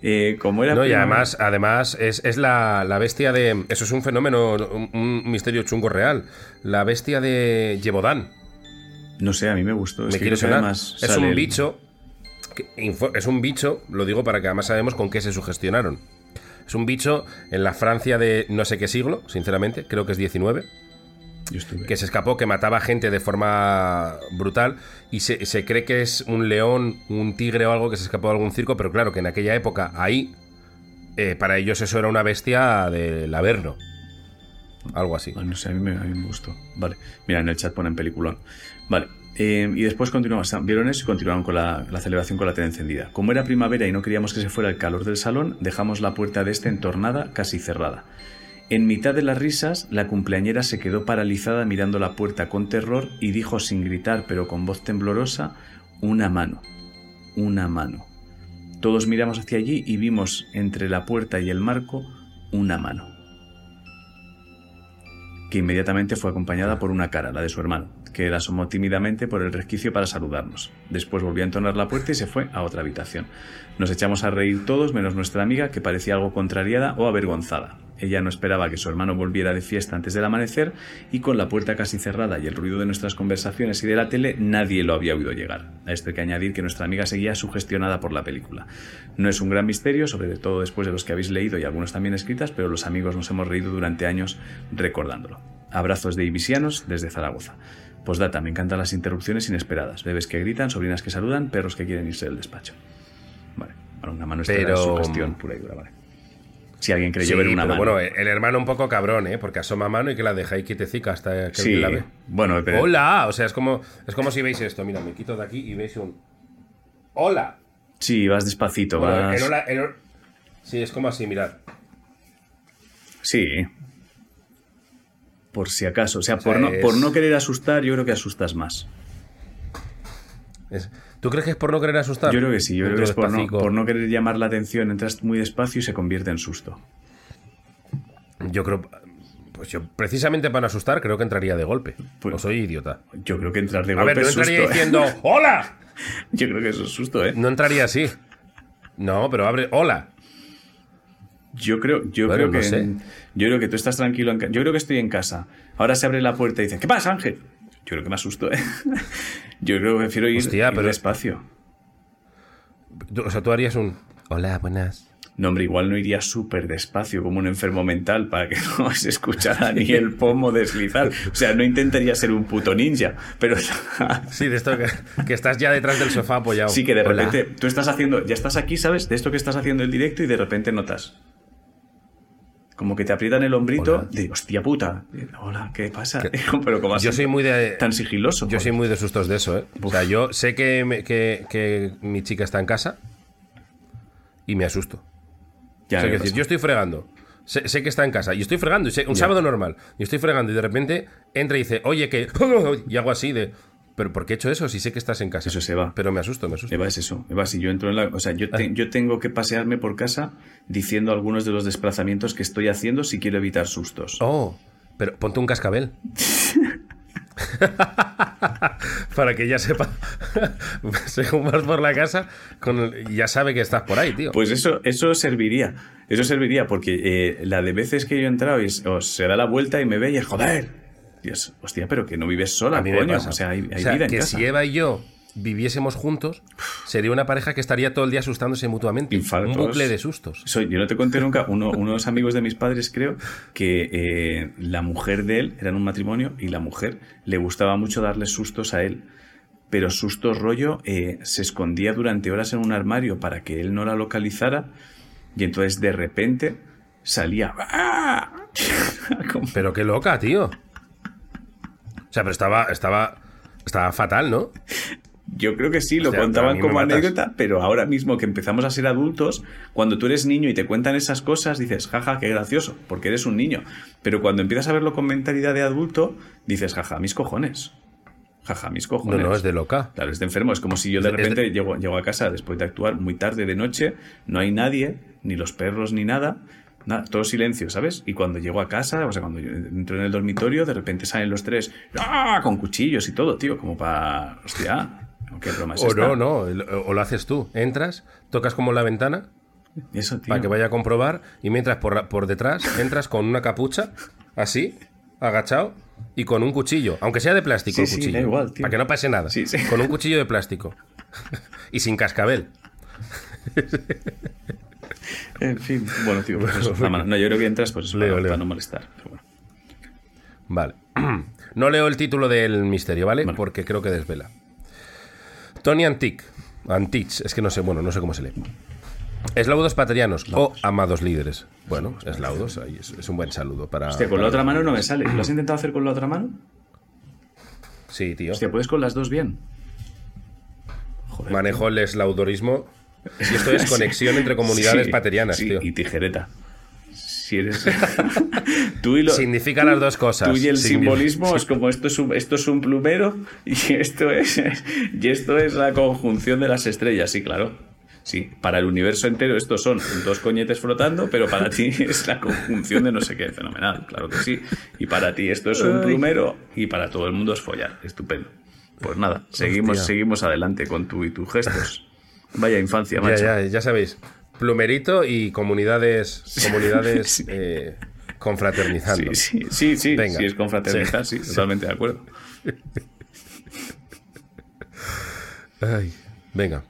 Eh, como era No, y además, además es, es la, la bestia de. Eso es un fenómeno, un, un misterio chungo real. La bestia de Yevodán. No sé, a mí me gustó. Es Me sonar. además Es un el- bicho. que es un bicho, lo digo para que además sabemos con qué se sugestionaron. Es un bicho en la Francia de no sé qué siglo, sinceramente, creo que es 19, Yo estuve. que se escapó, que mataba gente de forma brutal y se, se cree que es un león, un tigre o algo que se escapó de algún circo, pero claro que en aquella época ahí, eh, para ellos eso era una bestia del Averno. Algo así. Ah, no sé, a mí, me, a mí me gustó. Vale. Mira, en el chat ponen peliculón. Vale. Eh, y después continuamos. Vieron y continuaron con la, celebración con la tele encendida. Como era primavera y no queríamos que se fuera el calor del salón, dejamos la puerta de este entornada, casi cerrada. En mitad de las risas, la cumpleañera se quedó paralizada mirando la puerta con terror y dijo sin gritar, pero con voz temblorosa, una mano. Una mano. Todos miramos hacia allí y vimos entre la puerta y el marco una mano que inmediatamente fue acompañada por una cara, la de su hermano, que la asomó tímidamente por el resquicio para saludarnos. Después volvió a entonar la puerta y se fue a otra habitación. Nos echamos a reír todos, menos nuestra amiga, que parecía algo contrariada o avergonzada. Ella no esperaba que su hermano volviera de fiesta antes del amanecer y con la puerta casi cerrada y el ruido de nuestras conversaciones y de la tele, nadie lo había oído llegar. A esto hay que añadir que nuestra amiga seguía sugestionada por la película. No es un gran misterio, sobre todo después de los que habéis leído y algunos también escritas, pero los amigos nos hemos reído durante años recordándolo. Abrazos de Ibisianos desde Zaragoza. Postdata, me encantan las interrupciones inesperadas. Bebés que gritan, sobrinas que saludan, perros que quieren irse del despacho. Vale, bueno, una mano extra Pero- de sugestión pura y dura, vale. Si alguien creyó Sí, ver una pero mano. bueno, el hermano un poco cabrón, ¿eh? Porque asoma mano y que la deja ahí quietecica hasta que sí, la ve. bueno, pero Hola, o sea, es como, es como si veis esto. Mira, me quito de aquí y veis un. Hola. sí, vas despacito, Bueno, vas. hola- Sí, es como así, mirad. Sí. Por si acaso. O sea, sea, por, no, es- por no querer asustar, yo creo que asustas más. Es- ¿Tú crees que es por no querer asustar? Yo creo que sí, yo creo que es por no, por no querer llamar la atención, entras muy despacio y se convierte en susto. Yo creo. Pues yo, precisamente para no asustar, creo que entraría de golpe. Pues- o soy idiota. Yo creo que entrar de A golpe ver, no es susto. entraría ¿eh? diciendo ¡Hola! [LAUGHS] Yo creo que eso es susto, ¿eh? No entraría así. No, pero abre. ¡Hola! Yo creo, yo Bueno, creo que sé. Yo creo que tú estás tranquilo en Yo creo que estoy en casa. Ahora se abre la puerta y dice, ¿qué pasa, Ángel? Yo creo que me asusto, ¿eh? [LAUGHS] Yo creo que prefiero ir, Hostia, ir pero- despacio. O sea, tú harías un. Hola, buenas. No, hombre, igual no iría súper despacio como un enfermo mental para que [LAUGHS] no se escuchara ni el pomo deslizar. O sea, no intentaría ser un puto ninja, pero [LAUGHS] Sí, de esto que, que estás ya detrás del sofá apoyado. sí que de Hola. repente tú estás haciendo, ya estás aquí, ¿sabes? De esto que estás haciendo el directo y de repente notas. Como que te aprietan el hombrito Hola. de hostia puta. Hola, ¿qué pasa? [LAUGHS] Pero como Yo así, soy muy de. tan sigiloso. Yo joder. soy muy de sustos de eso, ¿eh? O sea, yo sé que, me- que, que mi chica está en casa y me asusto. Ya O sea, decir, yo estoy fregando. Sé, sé que está en casa y estoy fregando. y sé- un sábado normal. Y estoy fregando y de repente entra y dice, oye, que. [LAUGHS] Y hago así de. ¿Pero por qué he hecho eso si sé que estás en casa? Eso se va. Pero me asusto, me asusto. Eva es eso. Eva, si yo entro en la. O sea, yo, te- yo tengo que pasearme por casa diciendo algunos de los desplazamientos que estoy haciendo si quiero evitar sustos. Oh, pero ponte un cascabel. [LAUGHS] Para que ya sepa. [LAUGHS] Según vas por la casa, con el- ya sabe que estás por ahí, tío. Pues eso, eso serviría. Eso serviría porque eh, la de veces que yo he entrado y se da la vuelta y me ve y es joder. Dios, hostia, pero que no vives sola, a mí me coño. pasa. O sea, hay, hay O sea, vida en que casa. si Eva y yo viviésemos juntos, sería una pareja que estaría todo el día asustándose mutuamente. Infartos. Un bucle de sustos. Soy- yo no te conté nunca, uno, unos amigos de mis padres creo que eh, la mujer de él era en un matrimonio y la mujer le gustaba mucho darle sustos a él. Pero sustos rollo, eh, se escondía durante horas en un armario para que él no la localizara y entonces de repente salía... ¡Ah! [LAUGHS] Pero qué loca, tío. O sea, pero estaba, estaba, estaba fatal, ¿no? Yo creo que sí, lo contaban como anécdota, pero ahora mismo que empezamos a ser adultos, cuando tú eres niño y te cuentan esas cosas, dices, jaja, qué gracioso, porque eres un niño. Pero cuando empiezas a verlo con mentalidad de adulto, dices, jaja, mis cojones. Jaja, mis No, cojones. no, es de loca. Claro, es de enfermo. Es como si yo de Es de- repente llego, llego a casa después de actuar muy tarde de noche, no hay nadie, ni los perros, ni nada. Nada, todo silencio, ¿sabes? Y cuando llego a casa, o sea, cuando yo entro en el dormitorio, de repente salen los tres ¡ah! con cuchillos y todo, tío, como para. Hostia, qué broma es O esta? no, no, o lo haces tú. Entras, tocas como la ventana Eso, tío. para que vaya a comprobar y mientras por, por detrás entras con una capucha, así, agachado y con un cuchillo, aunque sea de plástico Sí, el sí, cuchillo, da igual, tío. para que no pase nada, Sí, sí. con un cuchillo de plástico [LAUGHS] y sin cascabel. En fin, bueno, tío, pues eso, [LAUGHS] la mano. No, yo creo que entras pues Leo, para, leo. para no molestar. pero bueno. Vale. [CLEARS THROAT] No leo el título del misterio, ¿vale? Vale. Porque creo que desvela. Tony Antic. Antich, es que no sé, bueno, no sé cómo se lee. Eslaudos paterianos o amados líderes. Bueno, eslaudos, ahí es, es un buen saludo para. Hostia, con la otra mano no me sale. ¿Lo has [CLEARS THROAT] intentado hacer con la otra mano? Sí, tío. Hostia, ¿puedes con las dos bien? Joder. Manejo el eslaudorismo. Y esto es [LAUGHS] conexión entre comunidades Sí, paterianas, sí, tío. Y tijereta. Si eres. [LAUGHS] tú y lo. Significa las dos cosas. Tú y el simbolismo [LAUGHS] es como esto es un, esto es un plumero y esto es y esto es la conjunción de las estrellas, sí, claro. Sí, para el universo entero estos son dos coñetes flotando, pero para ti es la conjunción de no sé qué, fenomenal, claro que sí. Y para ti esto es un plumero y para todo el mundo es follar, estupendo. Pues nada, seguimos, Hostia. seguimos adelante con tú y tus gestos. Vaya infancia, macho. ya, ya sabéis. Plumerito y comunidades, comunidades eh, confraternizando. Sí, sí, sí, sí, Venga. sí es confraternizar, sí, totalmente de acuerdo. [LAUGHS] Ay, venga.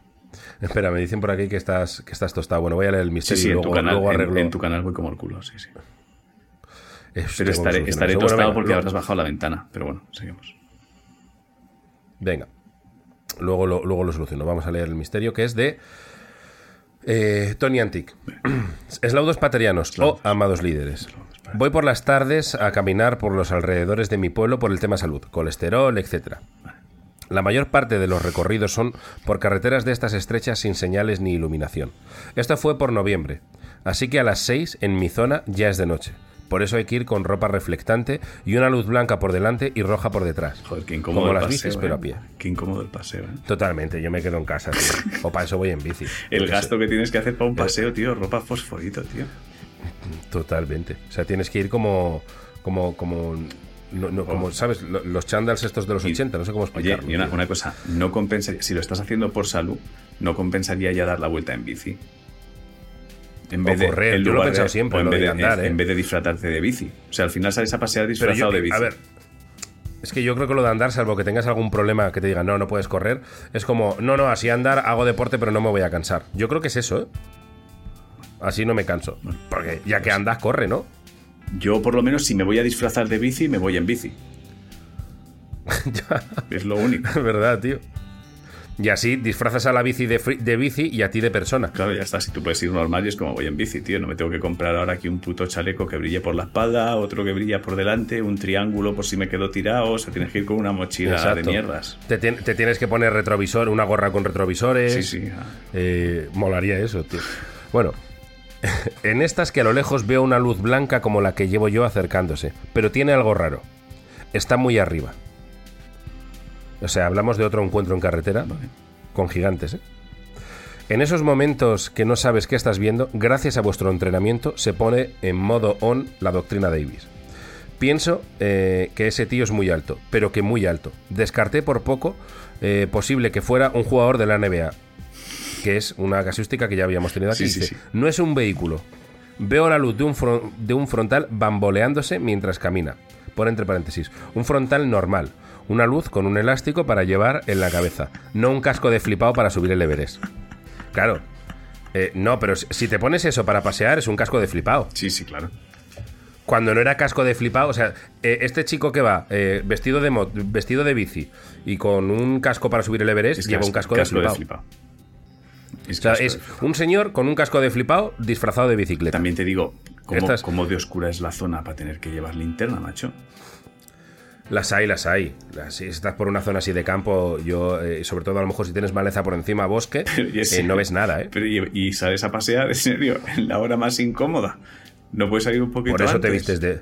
Espera, me dicen por aquí que estás, que estás tostado. Bueno, voy a leer el misterio sí, y luego, en tu canal, luego arreglo. En, tu canal voy como el culo, sí, sí. pero estaré, estaré tostado porque habrás bajado la ventana. Pero bueno, seguimos. Venga. Luego lo, luego lo soluciono. Vamos a leer el misterio que es de eh, Tony Antic. [CLEARS THROAT] Eslaudos paterianos o amados líderes. Voy por las tardes a caminar por los alrededores de mi pueblo por el tema salud, colesterol, etc. La mayor parte de los recorridos son por carreteras de estas estrechas sin señales ni iluminación. Esto fue por noviembre, así que a las 6 en mi zona ya es de noche. Por eso hay que ir con ropa reflectante y una luz blanca por delante y roja por detrás. Joder, qué incómodo Como el las paseo, bicis, pero ¿eh? a pie. Qué incómodo el paseo, ¿eh? Totalmente, yo me quedo en casa, tío. O para eso voy en bici. [LAUGHS] El gasto que tienes que hacer para un paseo, tío, ropa fosforito, tío. Totalmente. O sea, tienes que ir como. como. como. no- no, como, ¿sabes? Lo- Los chandals estos de los Y- 80, no sé cómo Oye, explicarlo. y una, tío. una cosa, no compensaría, si lo estás haciendo por salud, no compensaría ya dar la vuelta en bici. En O correr, en yo lo he pensado de- siempre, en lo vez de de, andar, en, ¿eh? en vez de disfrazarte de bici. O sea, al final sales a pasear disfrazado yo- de bici. A ver. Es que yo creo que lo de andar, salvo que tengas algún problema que te digan, no, no puedes correr, es como, no, no, así andar, hago deporte, pero no me voy a cansar. Yo creo que es eso, ¿eh? Así no me canso. Porque ya que andas, corre, ¿no? Yo, por lo menos, si me voy a disfrazar de bici, me voy en bici. [LAUGHS] es lo único. Es verdad, tío. Y así disfrazas a la bici de, de bici y a ti de persona. Claro, ya está. Si tú puedes ir normal y es como voy en bici, tío. No me tengo que comprar ahora aquí un puto chaleco que brille por la espalda, otro que brilla por delante, un triángulo por si me quedo tirado. O sea, tienes que ir con una mochila de mierdas. Te, te tienes que poner retrovisor, una gorra con retrovisores. Sí, sí. ah. Eh, molaría eso, tío. Bueno, [LAUGHS] en estas que a lo lejos veo una luz blanca como la que llevo yo acercándose, pero tiene algo raro. Está muy arriba. O sea, hablamos de otro encuentro en carretera con gigantes, ¿eh? En esos momentos que no sabes qué estás viendo, gracias a vuestro entrenamiento, se pone en modo on la doctrina Davis. Pienso eh, que ese tío es muy alto, pero que muy alto. Descarté por poco eh, posible que fuera un jugador de la NBA, que es una casuística que ya habíamos tenido aquí. Sí, sí, Dice, sí. No es un vehículo. Veo la luz de un, de un frontal bamboleándose mientras camina. Por entre paréntesis, un frontal normal. Una luz con un elástico para llevar en la cabeza. No un casco de flipado para subir el Everest. Claro. Eh, no, pero si- te pones eso para pasear es un casco de flipado. Sí, sí, claro. Cuando no era casco de flipado, o sea, eh, este chico que va eh, vestido de mo- vestido de bici y con un casco para subir el Everest Es lleva un casco, de flipado. flipado. Es O sea, es un señor con un casco de flipado disfrazado de bicicleta. También te digo, ¿cómo, Estas- cómo de oscura es la zona para tener que llevar linterna, macho? Las hay, las hay. Si estás por una zona así de campo, yo, eh, sobre todo a lo mejor si tienes maleza por encima, bosque, [LAUGHS] eh, no ves nada, ¿eh? Pero y, y sales a pasear, [LAUGHS] en serio, en la hora más incómoda. No puedes salir un poquito Por eso te vistes de.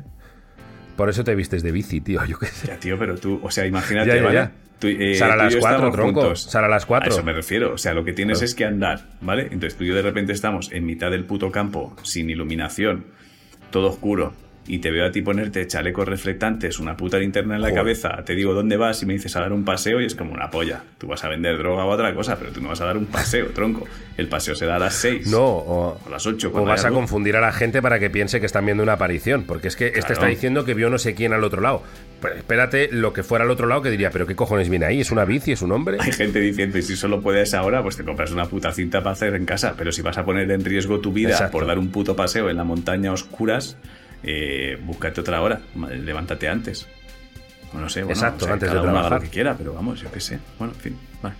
Por eso te vistes de bici, tío. Yo qué sé. Ya, tío, pero tú, o sea, imagínate, Ya, ya, ¿vale? ya. Tú, eh, Sal a las cuatro, tronco. Sal a las cuatro. A eso me refiero. O sea, lo que tienes Claro. es que andar, ¿vale? Entonces tú y yo de repente estamos en mitad del puto campo, sin iluminación, todo oscuro, y te veo a ti ponerte chalecos reflectantes, una puta linterna en la Joder. cabeza, te digo dónde vas y me dices a dar un paseo y es como una polla. Tú vas a vender droga o otra cosa, pero tú no vas a dar un paseo, tronco. El paseo se da a las 6. No, o, O a las 8. o vas a confundir a la gente para que piense que están viendo una aparición. Porque es que este está diciendo que vio no sé quién al otro lado. Pero espérate lo que fuera al otro lado que diría, pero ¿qué cojones viene ahí? ¿Es una bici? ¿Es un hombre? Hay gente diciendo, y si solo puedes ahora, pues te compras una puta cinta para hacer en casa. Pero si vas a poner en riesgo tu vida Exacto. por dar un puto paseo en la montaña a oscuras, eh, búscate otra hora. Levántate antes. O no sé, bueno, Exacto, o sea, antes de uno haga trabajar. lo que quiera, pero vamos, yo qué sé. Bueno, en fin, vale.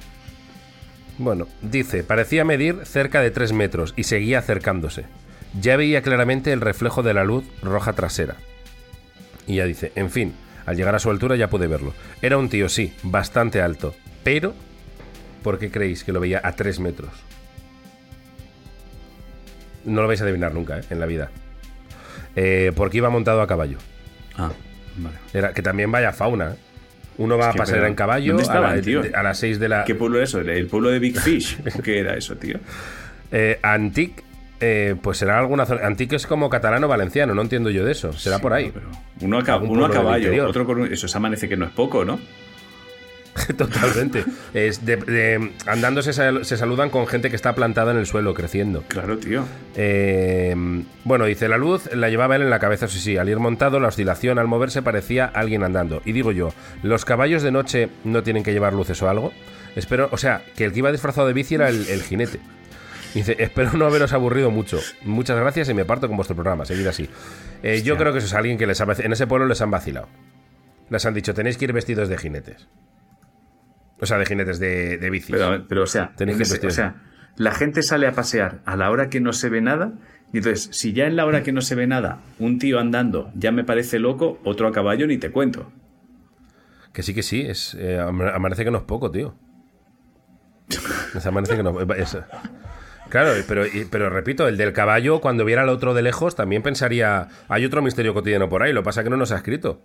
Bueno, dice, parecía medir cerca de 3 metros y seguía acercándose. Ya veía claramente el reflejo de la luz roja trasera. Y ya dice, en fin, al llegar a su altura ya pude verlo. Era un tío, sí, bastante alto. Pero, ¿por qué creéis que lo veía a 3 metros? No lo vais a adivinar nunca, ¿eh? En la vida. Eh, porque iba montado a caballo. Ah, vale. Era, que también vaya fauna. ¿eh? Uno va Es a pasar pero, en caballo ¿dónde a, la- estaban, tío? a las 6 de la... ¿Qué pueblo era eso? ¿El pueblo de Big Fish? ¿O [LAUGHS] ¿Qué era eso, tío? Eh, Antic, eh, pues será alguna zona. Antic es como catalano valenciano, no entiendo yo de eso. Será Sí, por ahí. pero uno a, uno a caballo, otro con un- Eso se amanece que no es poco, ¿no? [LAUGHS] Totalmente. Es de- de- andando se, sal- se saludan con gente que está plantada en el suelo, creciendo. Claro, tío. Eh, bueno, dice, la luz la llevaba él en la cabeza, sí, sí. Al ir montado, la oscilación al moverse parecía alguien andando. Y digo yo, ¿los caballos de noche no tienen que llevar luces o algo? Espero, o sea, que el que iba disfrazado de bici era el, el jinete. Dice, espero no haberos aburrido mucho. Muchas gracias y me parto con vuestro programa. Seguid así. Eh, yo creo que eso es alguien que les ha, en ese pueblo les han vacilado. Les han dicho, tenéis que ir vestidos de jinetes. O sea, de jinetes de, de bicis. Pero, pero, o sea, Tenéis en que o sea, la gente sale a pasear a la hora que no se ve nada. Y entonces, si ya en la hora que no se ve nada, un tío andando ya me parece loco, otro a caballo ni te cuento. Que sí, que sí. Es, eh, am- amanece que no es poco, tío. Es amanece que no es- Claro, pero, pero repito, el del caballo, cuando viera al otro de lejos, también pensaría. Hay otro misterio cotidiano por ahí, lo que pasa que no nos ha escrito.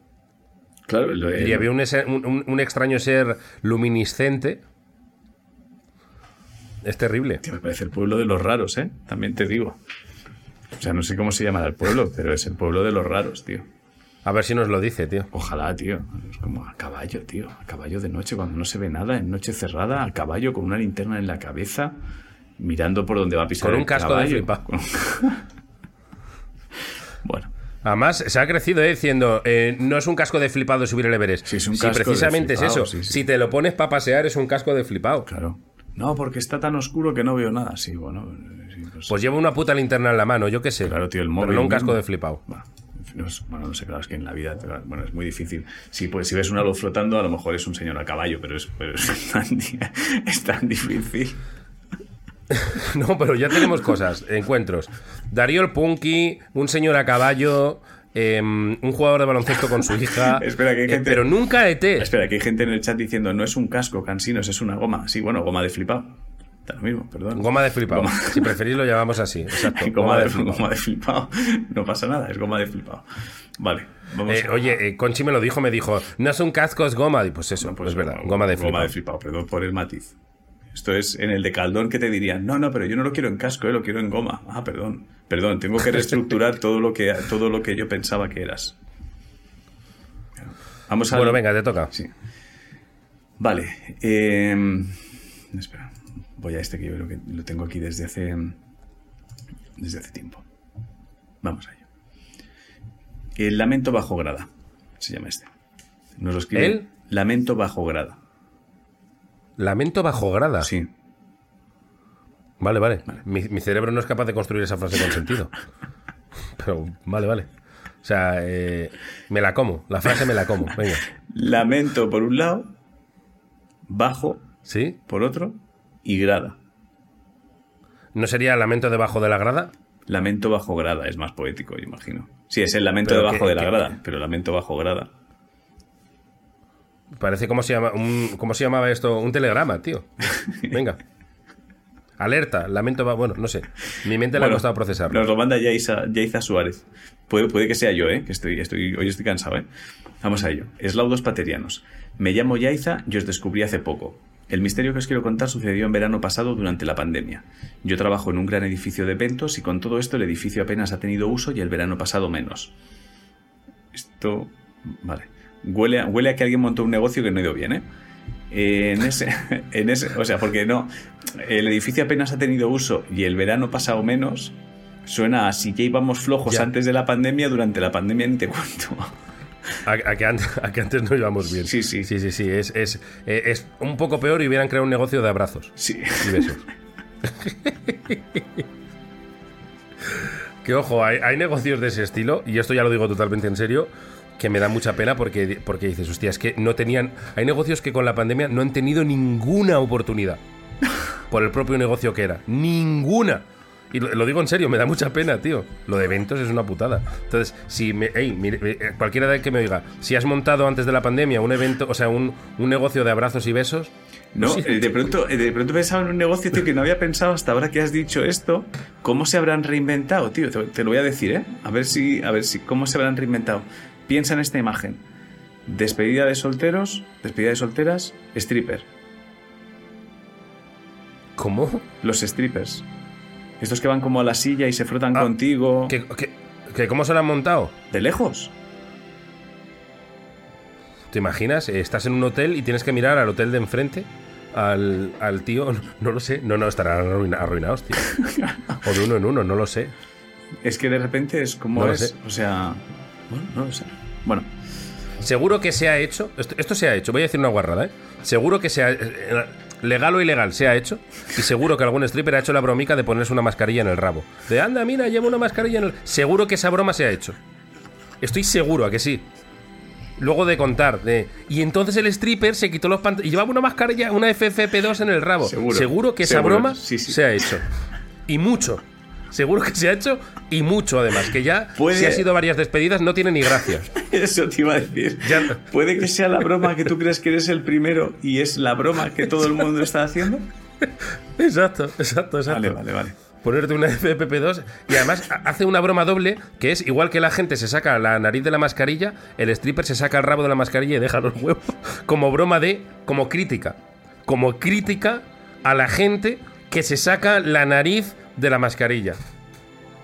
Claro, Y había un, un- un- extraño ser luminiscente. Es terrible. Tío, me parece el pueblo de los raros, ¿eh? También te digo. O sea, no sé cómo se llamará el pueblo, pero es el pueblo de los raros, tío. A ver si nos lo dice, tío. Ojalá, tío. Es como a caballo, tío. A caballo de noche, cuando no se ve nada, en noche cerrada, a caballo con una linterna en la cabeza, mirando por donde va a pisar Con un el casco de caballo. flipa. Con- [LAUGHS] bueno, Además, se ha crecido eh, diciendo, eh, no es un casco de flipado subir el Everest. Sí, es un Si casco de precisamente es flipado, eso. sí, sí. Si te lo pones para pasear, es un casco de flipado. claro. No, porque está tan oscuro que no veo nada. Sí, bueno. sí, pues- Pues lleva una puta linterna en la mano, yo qué sé. Claro, tío, el Pero móvil no un casco de flipado. Bueno, no, es- bueno, no sé, claro, es que en la vida, bueno, es muy difícil. Sí, pues si ves una luz flotando, a lo mejor es un señor a caballo, pero es, pero es [LAUGHS] tan, es tan difícil. [LAUGHS] No, pero ya tenemos cosas, encuentros. Darío el Punky, un señor a caballo, em, un jugador de baloncesto con su [LAUGHS] hija. Espera, que hay eh, gente- Pero nunca ET. Espera, que hay gente en el chat diciendo, no es un casco, cansinos, es una goma. Sí, bueno, goma de flipado. Da lo mismo, perdón. Goma de flipado. Goma. Si preferís lo llamamos así. Exacto. [LAUGHS] Goma, de, flipao. goma de flipado. No pasa nada, es goma de flipado. Vale, vamos Eh, a- oye, eh, Conchi me lo dijo, me dijo, no es un casco, es goma. Y pues eso, pues es verdad, goma de flipado. Goma de flipado, perdón por el matiz. Esto es en el de Caldón que te dirían, no, no, pero yo no lo quiero en casco, eh, lo quiero en goma. Ah, perdón. Perdón, tengo que reestructurar [LAUGHS] todo lo que, todo lo que yo pensaba que eras. Vamos a Bueno, venga, te toca. Sí. Vale. eh, espera. Voy a este que yo creo que lo tengo aquí desde hace. Desde hace tiempo. Vamos a ello. El lamento bajo grada. Se llama este. Nos lo escribe. ¿El? Lamento bajo grada. Lamento bajo grada. Sí. Vale, vale. Mi, mi cerebro no es capaz de construir esa frase con sentido. [LAUGHS] Pero, vale, vale. O sea, eh, me la como. La frase me la como. Venga. Lamento por un lado. Bajo ¿Sí? por otro. Y grada. ¿No sería lamento debajo de la grada? Lamento bajo grada. Es más poético, yo imagino. Sí, es el lamento Pero debajo que- de la que- grada. Pero lamento bajo grada. Parece como se llama un, ¿cómo se llamaba esto? Un telegrama, tío. [LAUGHS] Venga. Alerta, lamento va, bueno, no sé. Mi mente le ha Bueno, costado procesarlo. Nos lo manda Yaiza, Yaiza Suárez. Puede, puede que sea yo, ¿eh? Que estoy, estoy, hoy estoy cansado, ¿eh? Vamos a ello. Eslaudos paterianos. Me llamo Yaiza y os descubrí hace poco. El misterio que os quiero contar sucedió en verano pasado durante la pandemia. Yo trabajo en un gran edificio de eventos y con todo esto el edificio apenas ha tenido uso y el verano pasado menos. Esto... Vale. Huele a, huele a que alguien montó un negocio que no ha ido bien, ¿eh? En ese, [LAUGHS] en ese, o sea, porque no, el edificio apenas ha tenido uso y el verano pasado menos, suena a si ya íbamos flojos Ya. antes de la pandemia, durante la pandemia ni te cuento. A, a que antes, a que antes no íbamos bien. Sí, sí. Sí, sí, sí. Es, es, eh, es un poco peor y hubieran creado un negocio de abrazos Sí. y besos. [LAUGHS] que ojo, hay, hay negocios de ese estilo, y esto ya lo digo totalmente en serio, que me da mucha pena porque, porque dices, hostia, es que no tenían. Hay negocios que con la pandemia no han tenido ninguna oportunidad. [LAUGHS] Por el propio negocio que era. Ninguna. Y lo, lo digo en serio, me da mucha pena, tío. Lo de eventos es una putada. Entonces, si me, mire, eh, cualquiera de que me oiga, si has montado antes de la pandemia un evento, o sea, un, un negocio de abrazos y besos, No, Sí. eh, de pronto, eh, de pronto pensaba en un negocio, tío, que no había pensado hasta ahora que has dicho esto. ¿Cómo se habrán reinventado, tío? Te, te lo voy a decir, ¿eh? A ver si, a ver si, ¿cómo se habrán reinventado? Piensa en esta imagen. Despedida de solteros, despedida de solteras, stripper. ¿cómo? Los strippers. Estos que van como a la silla y se frotan Ah, contigo. ¿Que, que- que cómo se lo han montado? ¿De lejos? ¿Te imaginas? Estás en un hotel y tienes que mirar al hotel de enfrente. Al, al tío, [LAUGHS] no lo sé, no, no, estarán arruinados, tío. [LAUGHS] O de uno en uno, no lo sé. Es que de repente es como No es. O sea. Bueno, no lo sé. Bueno, Seguro que se ha hecho. Esto, esto se ha hecho, voy a decir una guarrada, ¿eh? Seguro que se ha. eh, Legal o ilegal se ha hecho. Y seguro que algún stripper ha hecho la bromica de ponerse una mascarilla en el rabo. De anda, mira, llevo una mascarilla en el. Seguro que esa broma se ha hecho. Estoy seguro a que sí. Luego de contar, de. Y entonces el stripper se quitó los pantalones. Y llevaba una mascarilla, una FFP2 en el rabo. Seguro. que esa Seguro. broma Sí, sí. se ha hecho. Y mucho. Seguro que se ha hecho y mucho además. Que ya, Puede- si ha sido varias despedidas, no tiene ni gracia. [LAUGHS] eso te iba a decir. Ya- Puede que sea la broma que tú crees que eres el primero y es la broma que todo el mundo está haciendo. [LAUGHS] Exacto, exacto, exacto. Vale, vale, vale. Ponerte una FFP2 y además ha- hace una broma doble que es igual que la gente se saca la nariz de la mascarilla, el stripper se saca el rabo de la mascarilla y deja los huevos como broma de, como crítica, como crítica a la gente que se saca la nariz de la mascarilla.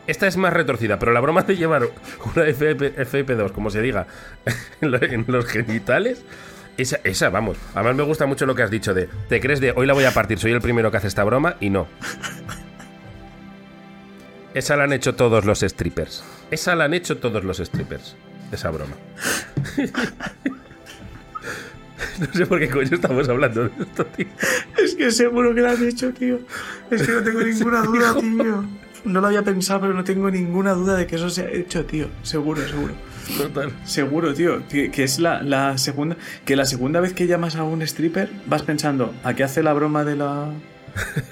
Esta es más retorcida, pero la broma de llevar una FFP, FFP2, como se diga, [LAUGHS] en los genitales, esa, esa, vamos. Además me gusta mucho lo que has dicho de, te crees de, hoy la voy a partir, soy el primero que hace esta broma y no. Esa la han hecho todos los strippers. Esa la han hecho todos los strippers. Esa broma. [LAUGHS] [LAUGHS] no sé por qué coño estamos hablando de esto, tío. Es que seguro que lo has hecho, tío. Es que no tengo [LAUGHS] ninguna duda, tío. No lo había pensado, pero no tengo ninguna duda de que eso se ha hecho, tío. Seguro, seguro. Total. Seguro, tío. Que, que es la, la segunda. Que la segunda vez que llamas a un stripper, vas pensando, ¿a qué hace la broma de la.?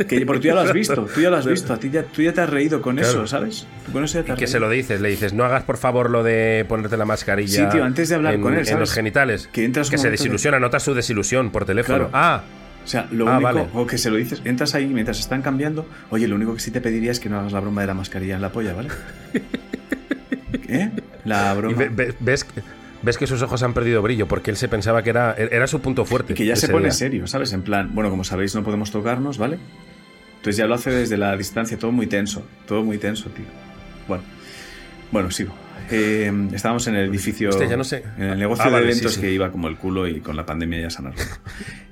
Que, porque tú ya lo has visto, tú ya lo has visto, a ti ya, tú ya te has reído con Claro. eso, ¿sabes? Con eso ya te Y que se lo dices, le dices, no hagas por favor lo de ponerte la mascarilla. Sí, tío, antes de hablar en, con él, en ¿sabes? los genitales. Que entras un se momento de- desilusiona, notas su desilusión por teléfono. Claro. Ah, O sea, lo Ah, único, vale. o que se lo dices, entras ahí mientras están cambiando, oye, lo único que sí te pediría es que no hagas la broma de la mascarilla en la polla, ¿vale? [LAUGHS] ¿Eh? La broma. ve- ve- ves, que- ves que sus ojos han perdido brillo porque él se pensaba que era, era su punto fuerte. Y que ya se pone día. serio, ¿sabes? En plan, bueno, como sabéis, no podemos tocarnos, ¿vale? Entonces ya lo hace desde la distancia, todo muy tenso, todo muy tenso, tío. Bueno, bueno, sigo. Eh, estábamos en el edificio, Hostia, ya no sé. en el negocio Ah, de vale, eventos sí. que iba como el culo y con la pandemia ya se han arreglado.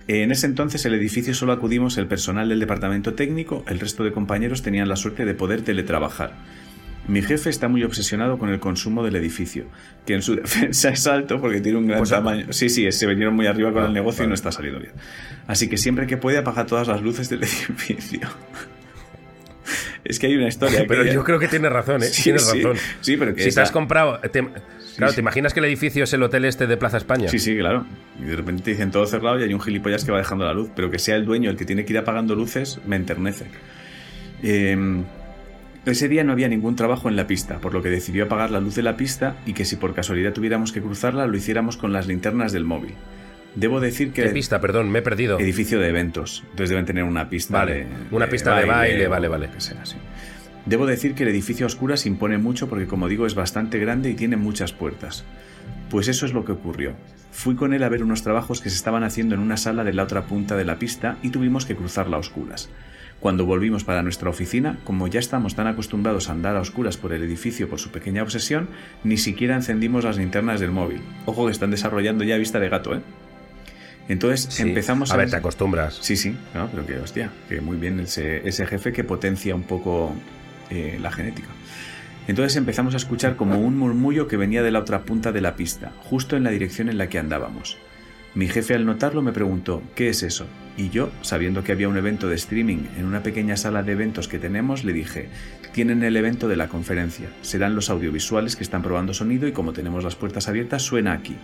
En ese entonces el edificio solo acudimos el personal del departamento técnico, el resto de compañeros tenían la suerte de poder teletrabajar. Mi jefe está muy obsesionado con el consumo del edificio, que en su [LAUGHS] defensa es alto porque tiene un gran Pues, tamaño. Sí, sí, se vinieron muy arriba con Ah, el negocio y no está saliendo bien. Así que siempre que puede apaga todas las luces del [LAUGHS] edificio. es que hay una historia. [LAUGHS] Pero que yo creo que tienes razón, ¿eh? Sí, tienes sí. razón. Sí, pero que si te esa- has comprado. te- claro. ¿te imaginas que el edificio es el hotel este de Plaza España? Sí, sí, claro. Y de repente te dicen todo cerrado y hay un gilipollas que va dejando la luz. Pero que sea el dueño el que tiene que ir apagando luces, me enternece. Eh, ese día no había ningún trabajo en la pista, por lo que decidió apagar la luz de la pista y que si por casualidad tuviéramos que cruzarla, lo hiciéramos con las linternas del móvil. Debo decir que... ¿Qué pista? Perdón, me he perdido. Edificio de eventos. Entonces deben tener una pista Vale, de, una pista de baile, o vale, vale. que sea, sí. Debo decir que el edificio a oscuras impone mucho porque, como digo, es bastante grande y tiene muchas puertas. Pues eso es lo que ocurrió. Fui con él a ver unos trabajos que se estaban haciendo en una sala de la otra punta de la pista y tuvimos que cruzarla a oscuras. Cuando volvimos para nuestra oficina, como ya estamos tan acostumbrados a andar a oscuras por el edificio por su pequeña obsesión, ni siquiera encendimos las linternas del móvil. Ojo que están desarrollando ya vista de gato, ¿eh? Entonces Sí. empezamos A ver, te acostumbras. Sí, sí, no, pero que hostia, que muy bien ese, ese jefe que potencia un poco eh, la genética. Entonces empezamos a escuchar como un murmullo que venía de la otra punta de la pista, justo en la dirección en la que andábamos. Mi jefe al notarlo me preguntó, ¿qué es eso? Y yo, sabiendo que había un evento de streaming en una pequeña sala de eventos que tenemos, le dije, tienen el evento de la conferencia, serán los audiovisuales que están probando sonido y como tenemos las puertas abiertas, suena aquí.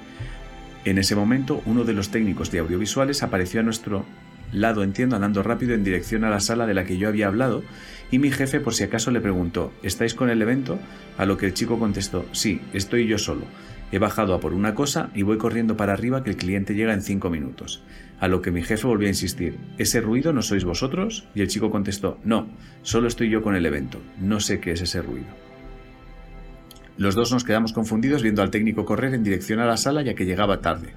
En ese momento, uno de los técnicos de audiovisuales apareció a nuestro lado, entiendo, andando rápido en dirección a la sala de la que yo había hablado, y mi jefe por si acaso le preguntó, ¿estáis con el evento? A lo que el chico contestó, sí, estoy yo solo. He bajado a por una cosa y voy corriendo para arriba que el cliente llega en cinco minutos. A lo que mi jefe volvió a insistir, ¿ese ruido no sois vosotros? Y el chico contestó, no, solo estoy yo con el evento, no sé qué es ese ruido. Los dos nos quedamos confundidos viendo al técnico correr en dirección a la sala ya que llegaba tarde.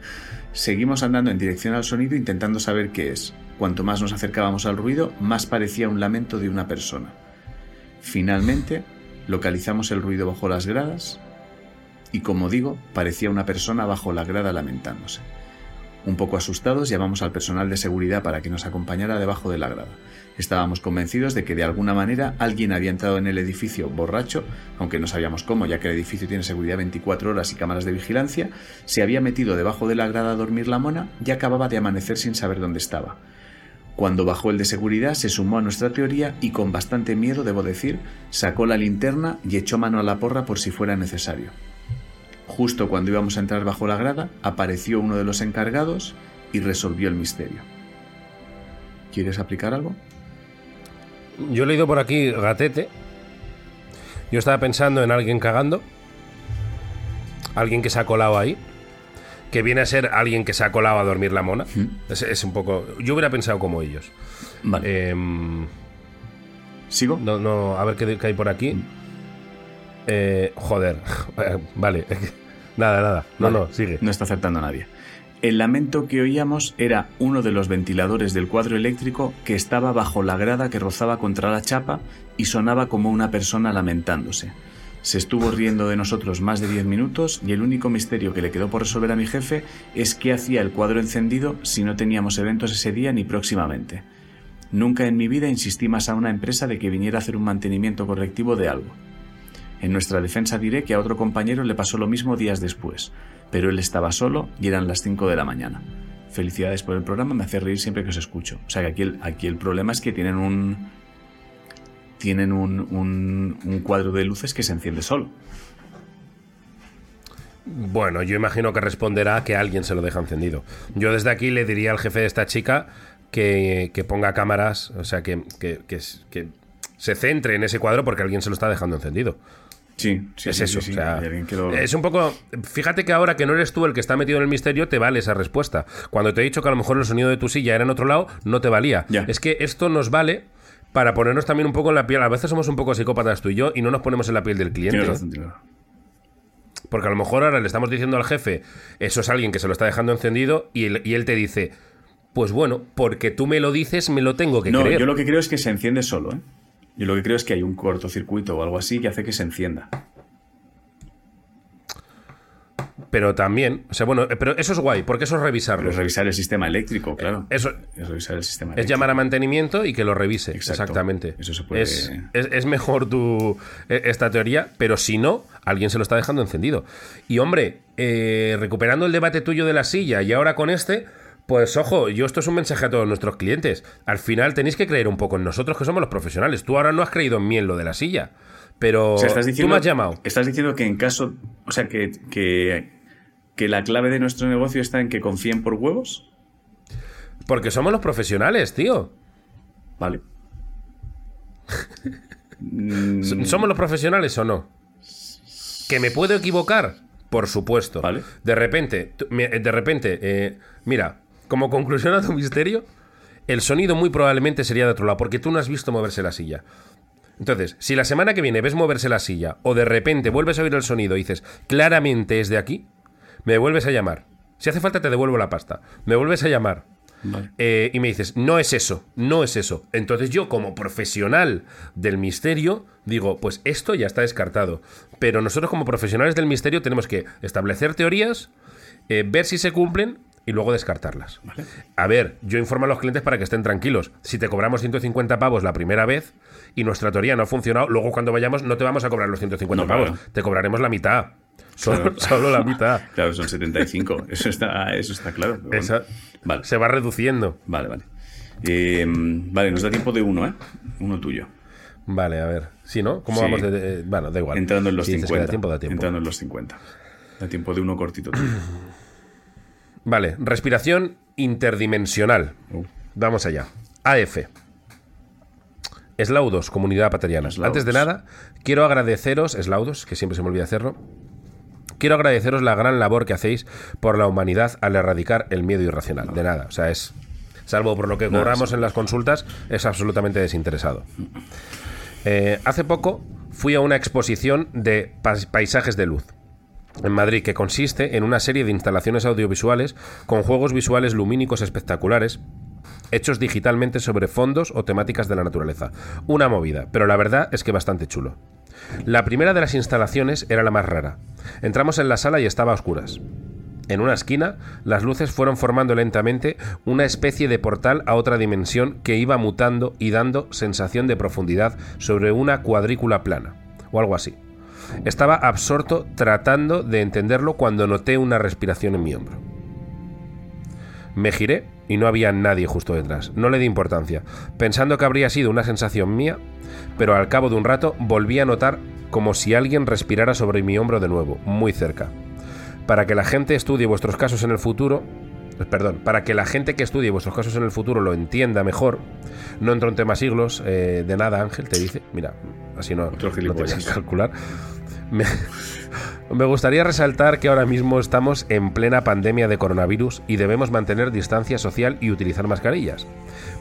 Seguimos andando en dirección al sonido intentando saber qué es. Cuanto más nos acercábamos al ruido, más parecía un lamento de una persona. Finalmente, localizamos el ruido bajo las gradas y como digo, parecía una persona bajo la grada lamentándose. Un poco asustados llamamos al personal de seguridad para que nos acompañara debajo de la grada. Estábamos convencidos de que de alguna manera alguien había entrado en el edificio borracho, aunque no sabíamos cómo, ya que el edificio tiene seguridad 24 horas y cámaras de vigilancia, se había metido debajo de la grada a dormir la mona y acababa de amanecer sin saber dónde estaba. Cuando bajó el de seguridad se sumó a nuestra teoría y con bastante miedo, debo decir, sacó la linterna y echó mano a la porra por si fuera necesario. Justo cuando íbamos a entrar bajo la grada, apareció uno de los encargados y resolvió el misterio. ¿Quieres aplicar algo? Yo he leído por aquí gatete. Yo estaba pensando en alguien cagando. Alguien que se ha colado ahí. Que viene a ser alguien que se ha colado a dormir la mona. Es, es un poco. Yo hubiera pensado como ellos. Vale. Em, ¿Sigo? no, no, a ver qué, qué hay por aquí. Eh, joder. [LAUGHS] vale. nada, nada. No, Vale. no, sigue. No está acertando a nadie. El lamento que oíamos era uno de los ventiladores del cuadro eléctrico que estaba bajo la grada que rozaba contra la chapa y sonaba como una persona lamentándose. Se estuvo riendo de nosotros más de 10 minutos y el único misterio que le quedó por resolver a mi jefe es qué hacía el cuadro encendido si no teníamos eventos ese día ni próximamente. Nunca en mi vida insistí más a una empresa de que viniera a hacer un mantenimiento correctivo de algo. En nuestra defensa diré que a otro compañero le pasó lo mismo días después, pero él estaba solo y eran las 5 de la mañana. Felicidades por el programa, me hace reír siempre que os escucho. O sea que aquí el, aquí el problema es que tienen un. Tienen un, un, un cuadro de luces que se enciende solo. Bueno, yo imagino que responderá que alguien se lo deja encendido. Yo desde aquí le diría al jefe de esta chica que, que ponga cámaras, o sea, que, que- que- que se centre en ese cuadro porque alguien se lo está dejando encendido. Sí, sí, es sí, eso. sí, o sea, lo- Es un poco. Fíjate que ahora que no eres tú el que está metido en el misterio, te vale esa respuesta. Cuando te he dicho que a lo mejor el sonido de tu silla era en otro lado, no te valía. Ya. Es que esto nos vale para ponernos también un poco en la piel. A veces somos un poco psicópatas tú y yo y no nos ponemos en la piel del cliente. Razón. Porque a lo mejor ahora le estamos diciendo al jefe, eso es alguien que se lo está dejando encendido, y él, y él te dice, pues bueno, porque tú me lo dices, me lo tengo que No, creer. yo lo que creo es que se enciende solo, ¿eh? Yo lo que creo es que hay un cortocircuito o algo así que hace que se encienda. Pero también, o sea, bueno, pero eso es guay, porque eso es Pero revisarlo. es revisar el sistema eléctrico, claro. Eso Es revisar el sistema es eléctrico. llamar a mantenimiento y que lo revise. Exacto. Exactamente. Eso se puede- Es, es- es mejor tu, eh, esta teoría, pero si no, alguien se lo está dejando encendido. Y hombre, eh, recuperando el debate tuyo de la silla y ahora con este, pues ojo, yo esto es un mensaje a todos nuestros clientes. Al final tenéis que creer un poco en nosotros que somos los profesionales. Tú ahora no has creído en mí en lo de la silla, pero O sea, estás diciendo, tú me has llamado. Estás diciendo que en caso. O sea, que, que, que la clave de nuestro negocio está en que confíen por huevos. Porque somos los profesionales, tío. Vale. [LAUGHS] ¿Somos los profesionales o no? ¿Que me puedo equivocar? Por supuesto. Vale. De repente, de repente, eh, mira, como conclusión a tu misterio, el sonido muy probablemente sería de otro lado, porque tú no has visto moverse la silla. Entonces, si la semana que viene ves moverse la silla, o de repente vuelves a oír el sonido y dices, claramente es de aquí, me vuelves a llamar. Si hace falta te devuelvo la pasta. Me vuelves a llamar. Vale. Eh, y me dices, no es eso, no es eso. Entonces yo, como profesional del misterio, digo, pues esto ya está descartado. Pero nosotros como profesionales del misterio tenemos que establecer teorías, eh, ver si se cumplen y luego descartarlas. A ver, yo informo a los clientes para que estén tranquilos. Si te cobramos 150 pavos la primera vez y nuestra teoría no ha funcionado, luego cuando vayamos no te vamos a cobrar los 150 No, pavos, claro. te cobraremos la mitad. [LAUGHS] Solo, Claro. solo la mitad. Claro, son 75. Eso está, eso está claro. pero bueno. Esa- Vale, Se va reduciendo. vale, vale. Eh, vale, nos da tiempo de uno, ¿eh? Uno tuyo. Vale, a ver. ¿Sí, no? ¿Cómo Sí. vamos de, de- Bueno, da igual. Entrando en los Si dices que 50. da tiempo, da tiempo. Entrando en los 50. Da tiempo de uno cortito. tuyo. [CLEARS THROAT] Vale, respiración interdimensional. Uh. Vamos allá. AF. Eslaudos, comunidad pateriana. Eslaudos. Antes de nada, quiero agradeceros, Eslaudos, que siempre se me olvida hacerlo. Quiero agradeceros la gran labor que hacéis por la humanidad al erradicar el miedo irracional. De nada, o sea, es. Salvo por lo que cobramos en las consultas, es absolutamente desinteresado. Eh, hace poco fui a una exposición de paisajes de luz en Madrid que consiste en una serie de instalaciones audiovisuales con juegos visuales lumínicos espectaculares hechos digitalmente sobre fondos o temáticas de la naturaleza. Una movida, pero la verdad es que bastante chulo. La primera de las instalaciones era la más rara. Entramos en la sala y estaba a oscuras. En una esquina, las luces fueron formando lentamente una especie de portal a otra dimensión que iba mutando y dando sensación de profundidad sobre una cuadrícula plana, o algo así. Estaba absorto tratando de entenderlo cuando noté una respiración en mi hombro. Me giré y no había nadie justo detrás. No le di importancia, pensando que habría sido una sensación mía, pero al cabo de un rato volví a notar como si alguien respirara sobre mi hombro de nuevo, muy cerca para que la gente estudie vuestros casos en el futuro, perdón, para que la gente que estudie vuestros casos en el futuro lo entienda mejor, no entro en temas siglos, eh, de nada Ángel, te dice, mira, así no, no te calcular. Me, gustaría resaltar que ahora mismo estamos en plena pandemia de coronavirus y debemos mantener distancia social y utilizar mascarillas.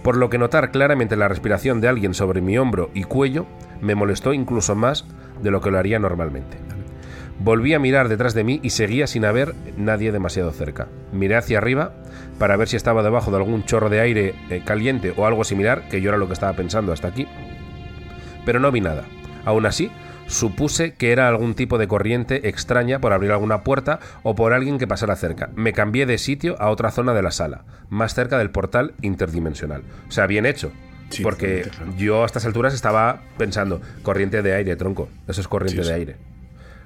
Por lo que notar claramente la respiración de alguien sobre mi hombro y cuello me molestó incluso más de lo que lo haría normalmente. Volví a mirar detrás de mí y seguía sin haber nadie demasiado cerca. Miré hacia arriba para ver si estaba debajo de algún chorro de aire eh, caliente o algo similar, que yo era lo que estaba pensando hasta aquí. Pero no vi nada. Aún así, supuse que era algún tipo de corriente extraña por abrir alguna puerta o por alguien que pasara cerca. Me cambié de sitio a otra zona de la sala, más cerca del portal interdimensional. O sea, bien hecho. porque yo a estas alturas estaba pensando, corriente de aire, tronco. Eso es corriente de aire.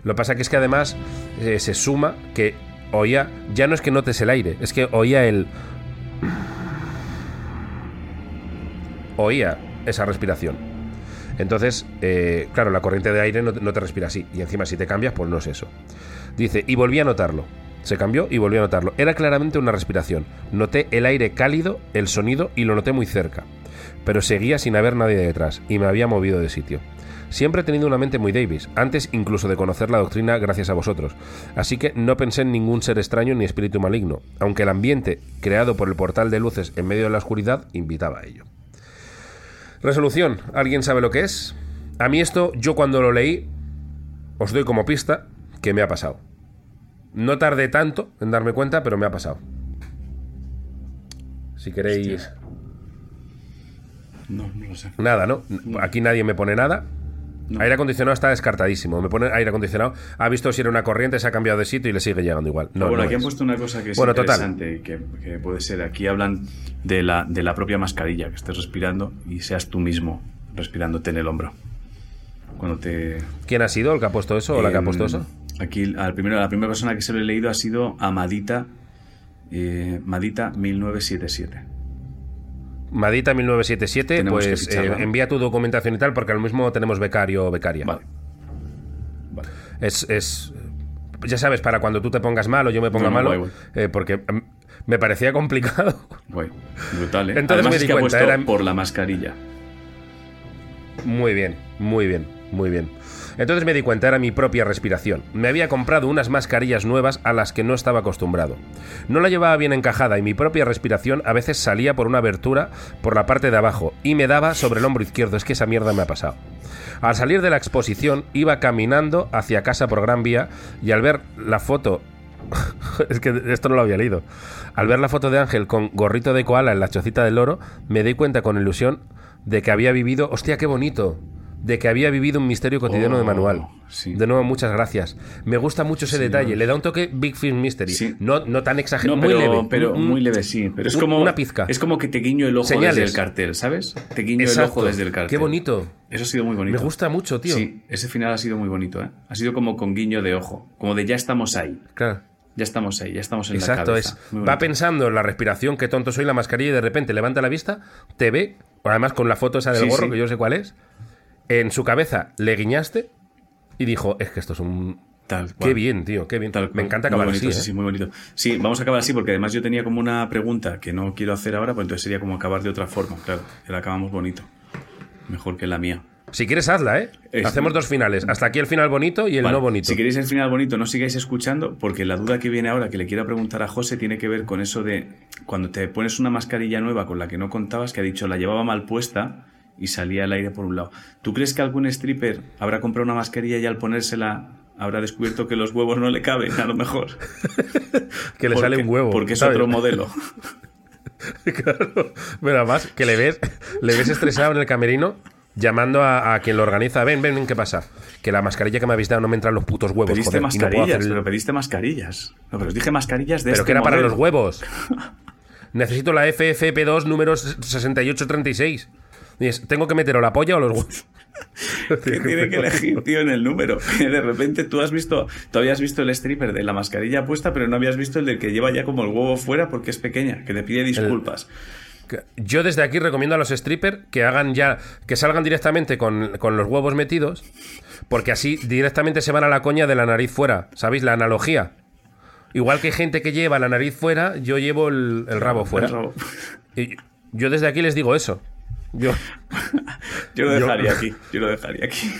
Lo que pasa que es que además eh, se suma que oía, ya no es que notes el aire, es que oía el... Oía esa respiración. Entonces, eh, claro, la corriente de aire no, no, te respira así. Y encima si te cambias, pues no es eso. Dice, y volví a notarlo. Se cambió y volví a notarlo. Era claramente una respiración. Noté el aire cálido, el sonido y lo noté muy cerca. Pero seguía sin haber nadie detrás y me había movido de sitio. Siempre he tenido una mente muy Davis, antes incluso de conocer la doctrina gracias a vosotros, así que no pensé en ningún ser extraño ni espíritu maligno, aunque el ambiente creado por el portal de luces en medio de la oscuridad invitaba a ello. Resolución, ¿alguien sabe lo que es? A mí esto, yo cuando lo leí, os doy como pista que me ha pasado. No tardé tanto en darme cuenta, pero me ha pasado. Si queréis... No, no lo sé. Nada, ¿no? Aquí nadie me pone nada. Aire acondicionado está descartadísimo. Me pone aire acondicionado. Ha visto si era una corriente, se ha cambiado de sitio y le sigue llegando igual. No, bueno, aquí han puesto una cosa que es interesante, que, que, puede ser. Aquí hablan de la, de la propia mascarilla, que estés respirando y seas tú mismo respirándote en el hombro. Cuando te... ¿Quién ha sido el que ha puesto eso o la que ha puesto eso? Aquí, al primero, la primera persona que se lo he leído ha sido Amadita, eh, Madita 1977. Madita 1977, pues eh, envía tu documentación y tal, porque al mismo tenemos becario o becaria. Vale. Es, es, Ya sabes, para cuando tú te pongas mal o yo me ponga malo, eh, porque me parecía complicado. brutal, ¿eh? Entonces me di cuenta, era... por la mascarilla. Muy bien, muy bien, muy bien. Entonces me di cuenta, era mi propia respiración. Me había comprado unas mascarillas nuevas a las que no estaba acostumbrado. No la llevaba bien encajada y mi propia respiración a veces salía por una abertura por la parte de abajo y me daba sobre el hombro izquierdo. Es que esa mierda me ha pasado. Al salir de la exposición iba caminando hacia casa por Gran Vía y al ver la foto [LAUGHS] es que esto no lo había leído. Al ver la foto de Ángel con gorrito de koala en la chocita del loro, me di cuenta con ilusión de que había vivido. ¡Hostia, qué bonito! De que había vivido un misterio cotidiano de manual. Oh, de nuevo, muchas gracias. Me gusta mucho ese detalle. Le da un toque Big Film Mystery. No, no tan exagerado, muy leve. Pero muy leve, sí. Pero es como una pizca. Es como que te guiño el ojo desde el cartel, ¿sabes? Te guiño el ojo desde el cartel. Qué bonito. Eso ha sido muy bonito. Me gusta mucho, tío. Sí, ese final ha sido muy bonito, ¿eh? Ha sido como con guiño de ojo. Como de ya estamos ahí. Claro. Ya estamos ahí, ya estamos en Exacto, la cabeza. es. Va pensando en la respiración, qué tonto soy, la mascarilla, y de repente levanta la vista, te ve, además con la foto esa del gorro, que yo sé cuál es, en su cabeza le guiñaste y dijo, es que esto es un... Tal Qué bien, tío, qué bien. Me encanta acabar así. ¿eh? Sí, sí, muy bonito. Sí, vamos a acabar así porque además yo tenía como una pregunta que no quiero hacer ahora, pues entonces sería como acabar de otra forma, claro. Que la acabamos bonito. Mejor que la mía. Si quieres, hazla, ¿eh? Hacemos dos finales. Hasta aquí el final bonito y el no bonito. Si queréis el final bonito, no sigáis escuchando, porque la duda que viene ahora, que le quiero preguntar a José, tiene que ver con eso de cuando te pones una mascarilla nueva con la que no contabas, que ha dicho la llevaba mal puesta y salía el aire por un lado. ¿Tú crees que algún stripper habrá comprado una mascarilla y al ponérsela habrá descubierto que los huevos no le caben, a lo mejor? [LAUGHS] que le sale un huevo. Porque es otro modelo. [LAUGHS] claro. Pero además, que le ves, le ves estresado en el camerino llamando a, a quien lo organiza. Ven, ven, ¿qué pasa? Que la mascarilla que me habéis dado no me entran los putos huevos. Pediste joder, no mascarillas, el- pero pediste mascarillas. No, pero os dije mascarillas de Pero este que era para los huevos. [LAUGHS] Necesito la FFP2 número 6836. Dices, ¿Tengo que meter o la polla o los huevos? [LAUGHS] que tiene que elegir, tío, en el número. [LAUGHS] De repente tú has visto, tú habías visto el stripper de la mascarilla puesta, pero no habías visto el del que lleva ya como el huevo fuera porque es pequeña, que te pide disculpas. Yo desde aquí recomiendo a los strippers que hagan ya, que salgan directamente con, con los huevos metidos, porque así directamente se van a la coña de la nariz fuera. ¿Sabéis? La analogía. Igual que hay gente que lleva la nariz fuera, yo llevo el, el rabo fuera. El rabo. Y yo desde aquí les digo eso. Yo, [LAUGHS] Yo lo Yo- dejaría aquí, yo lo dejaría aquí.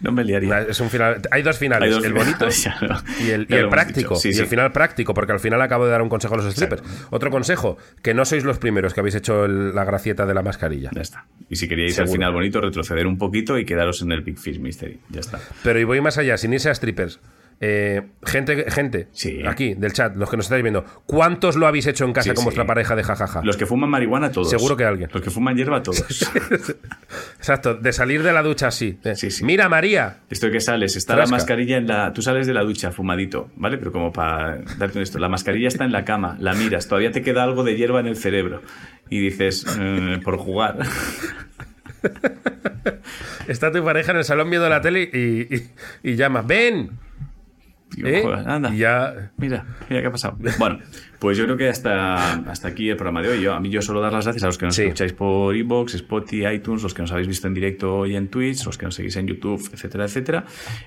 No me liaría. es un final. Hay dos finales, Hay dos el bonito [LAUGHS] y el, y el práctico. Sí, y sí. el final práctico, porque al final acabo de dar un consejo a los strippers. Otro consejo, que no sois los primeros que habéis hecho el- la gracieta de la mascarilla. Ya está. Y si queríais al Seguro. final bonito, retroceder un poquito y quedaros en el Big Fish Mystery. Ya está. Pero y voy más allá, sin irse a strippers. Eh, gente, gente, Sí. aquí del chat, los que nos estáis viendo, ¿cuántos lo habéis hecho en casa Sí, con sí. vuestra pareja de jajaja? Los que fuman marihuana, todos. Seguro que alguien. Los que fuman hierba, todos. [LAUGHS] Exacto, de salir de la ducha así. eh, Sí, sí. Mira, María. Esto que sales, está Frasca. la mascarilla en la. Tú sales de la ducha fumadito, ¿vale? Pero como para darte esto. La mascarilla está en la cama, la miras, todavía te queda algo de hierba en el cerebro. Y dices, eh, por jugar. [LAUGHS] Está tu pareja en el salón viendo la tele y, y, y llamas, ven. Digo, ¿eh? "Joder, anda. Ya. Mira, mira qué ha pasado. Bueno, pues yo creo que hasta, hasta aquí el programa de hoy. Yo, a mí yo solo dar las gracias a los que nos Sí. escucháis por iVoox, Spotify, iTunes, los que nos habéis visto en directo hoy en Twitch, los que nos seguís en YouTube, etcétera, etcétera.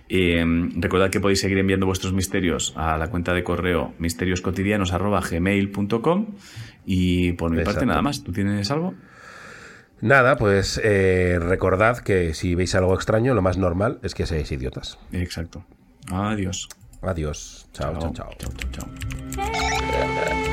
Eh, recordad que podéis seguir enviando vuestros misterios a la cuenta de correo misterioscotidianos.gmail.com y por mi parte nada más. ¿Tú tienes algo? Nada, pues eh, recordad que si veis algo extraño, lo más normal es que seáis idiotas. Exacto. Adiós. Adiós. chao, chao. chao. chao, chao. chao.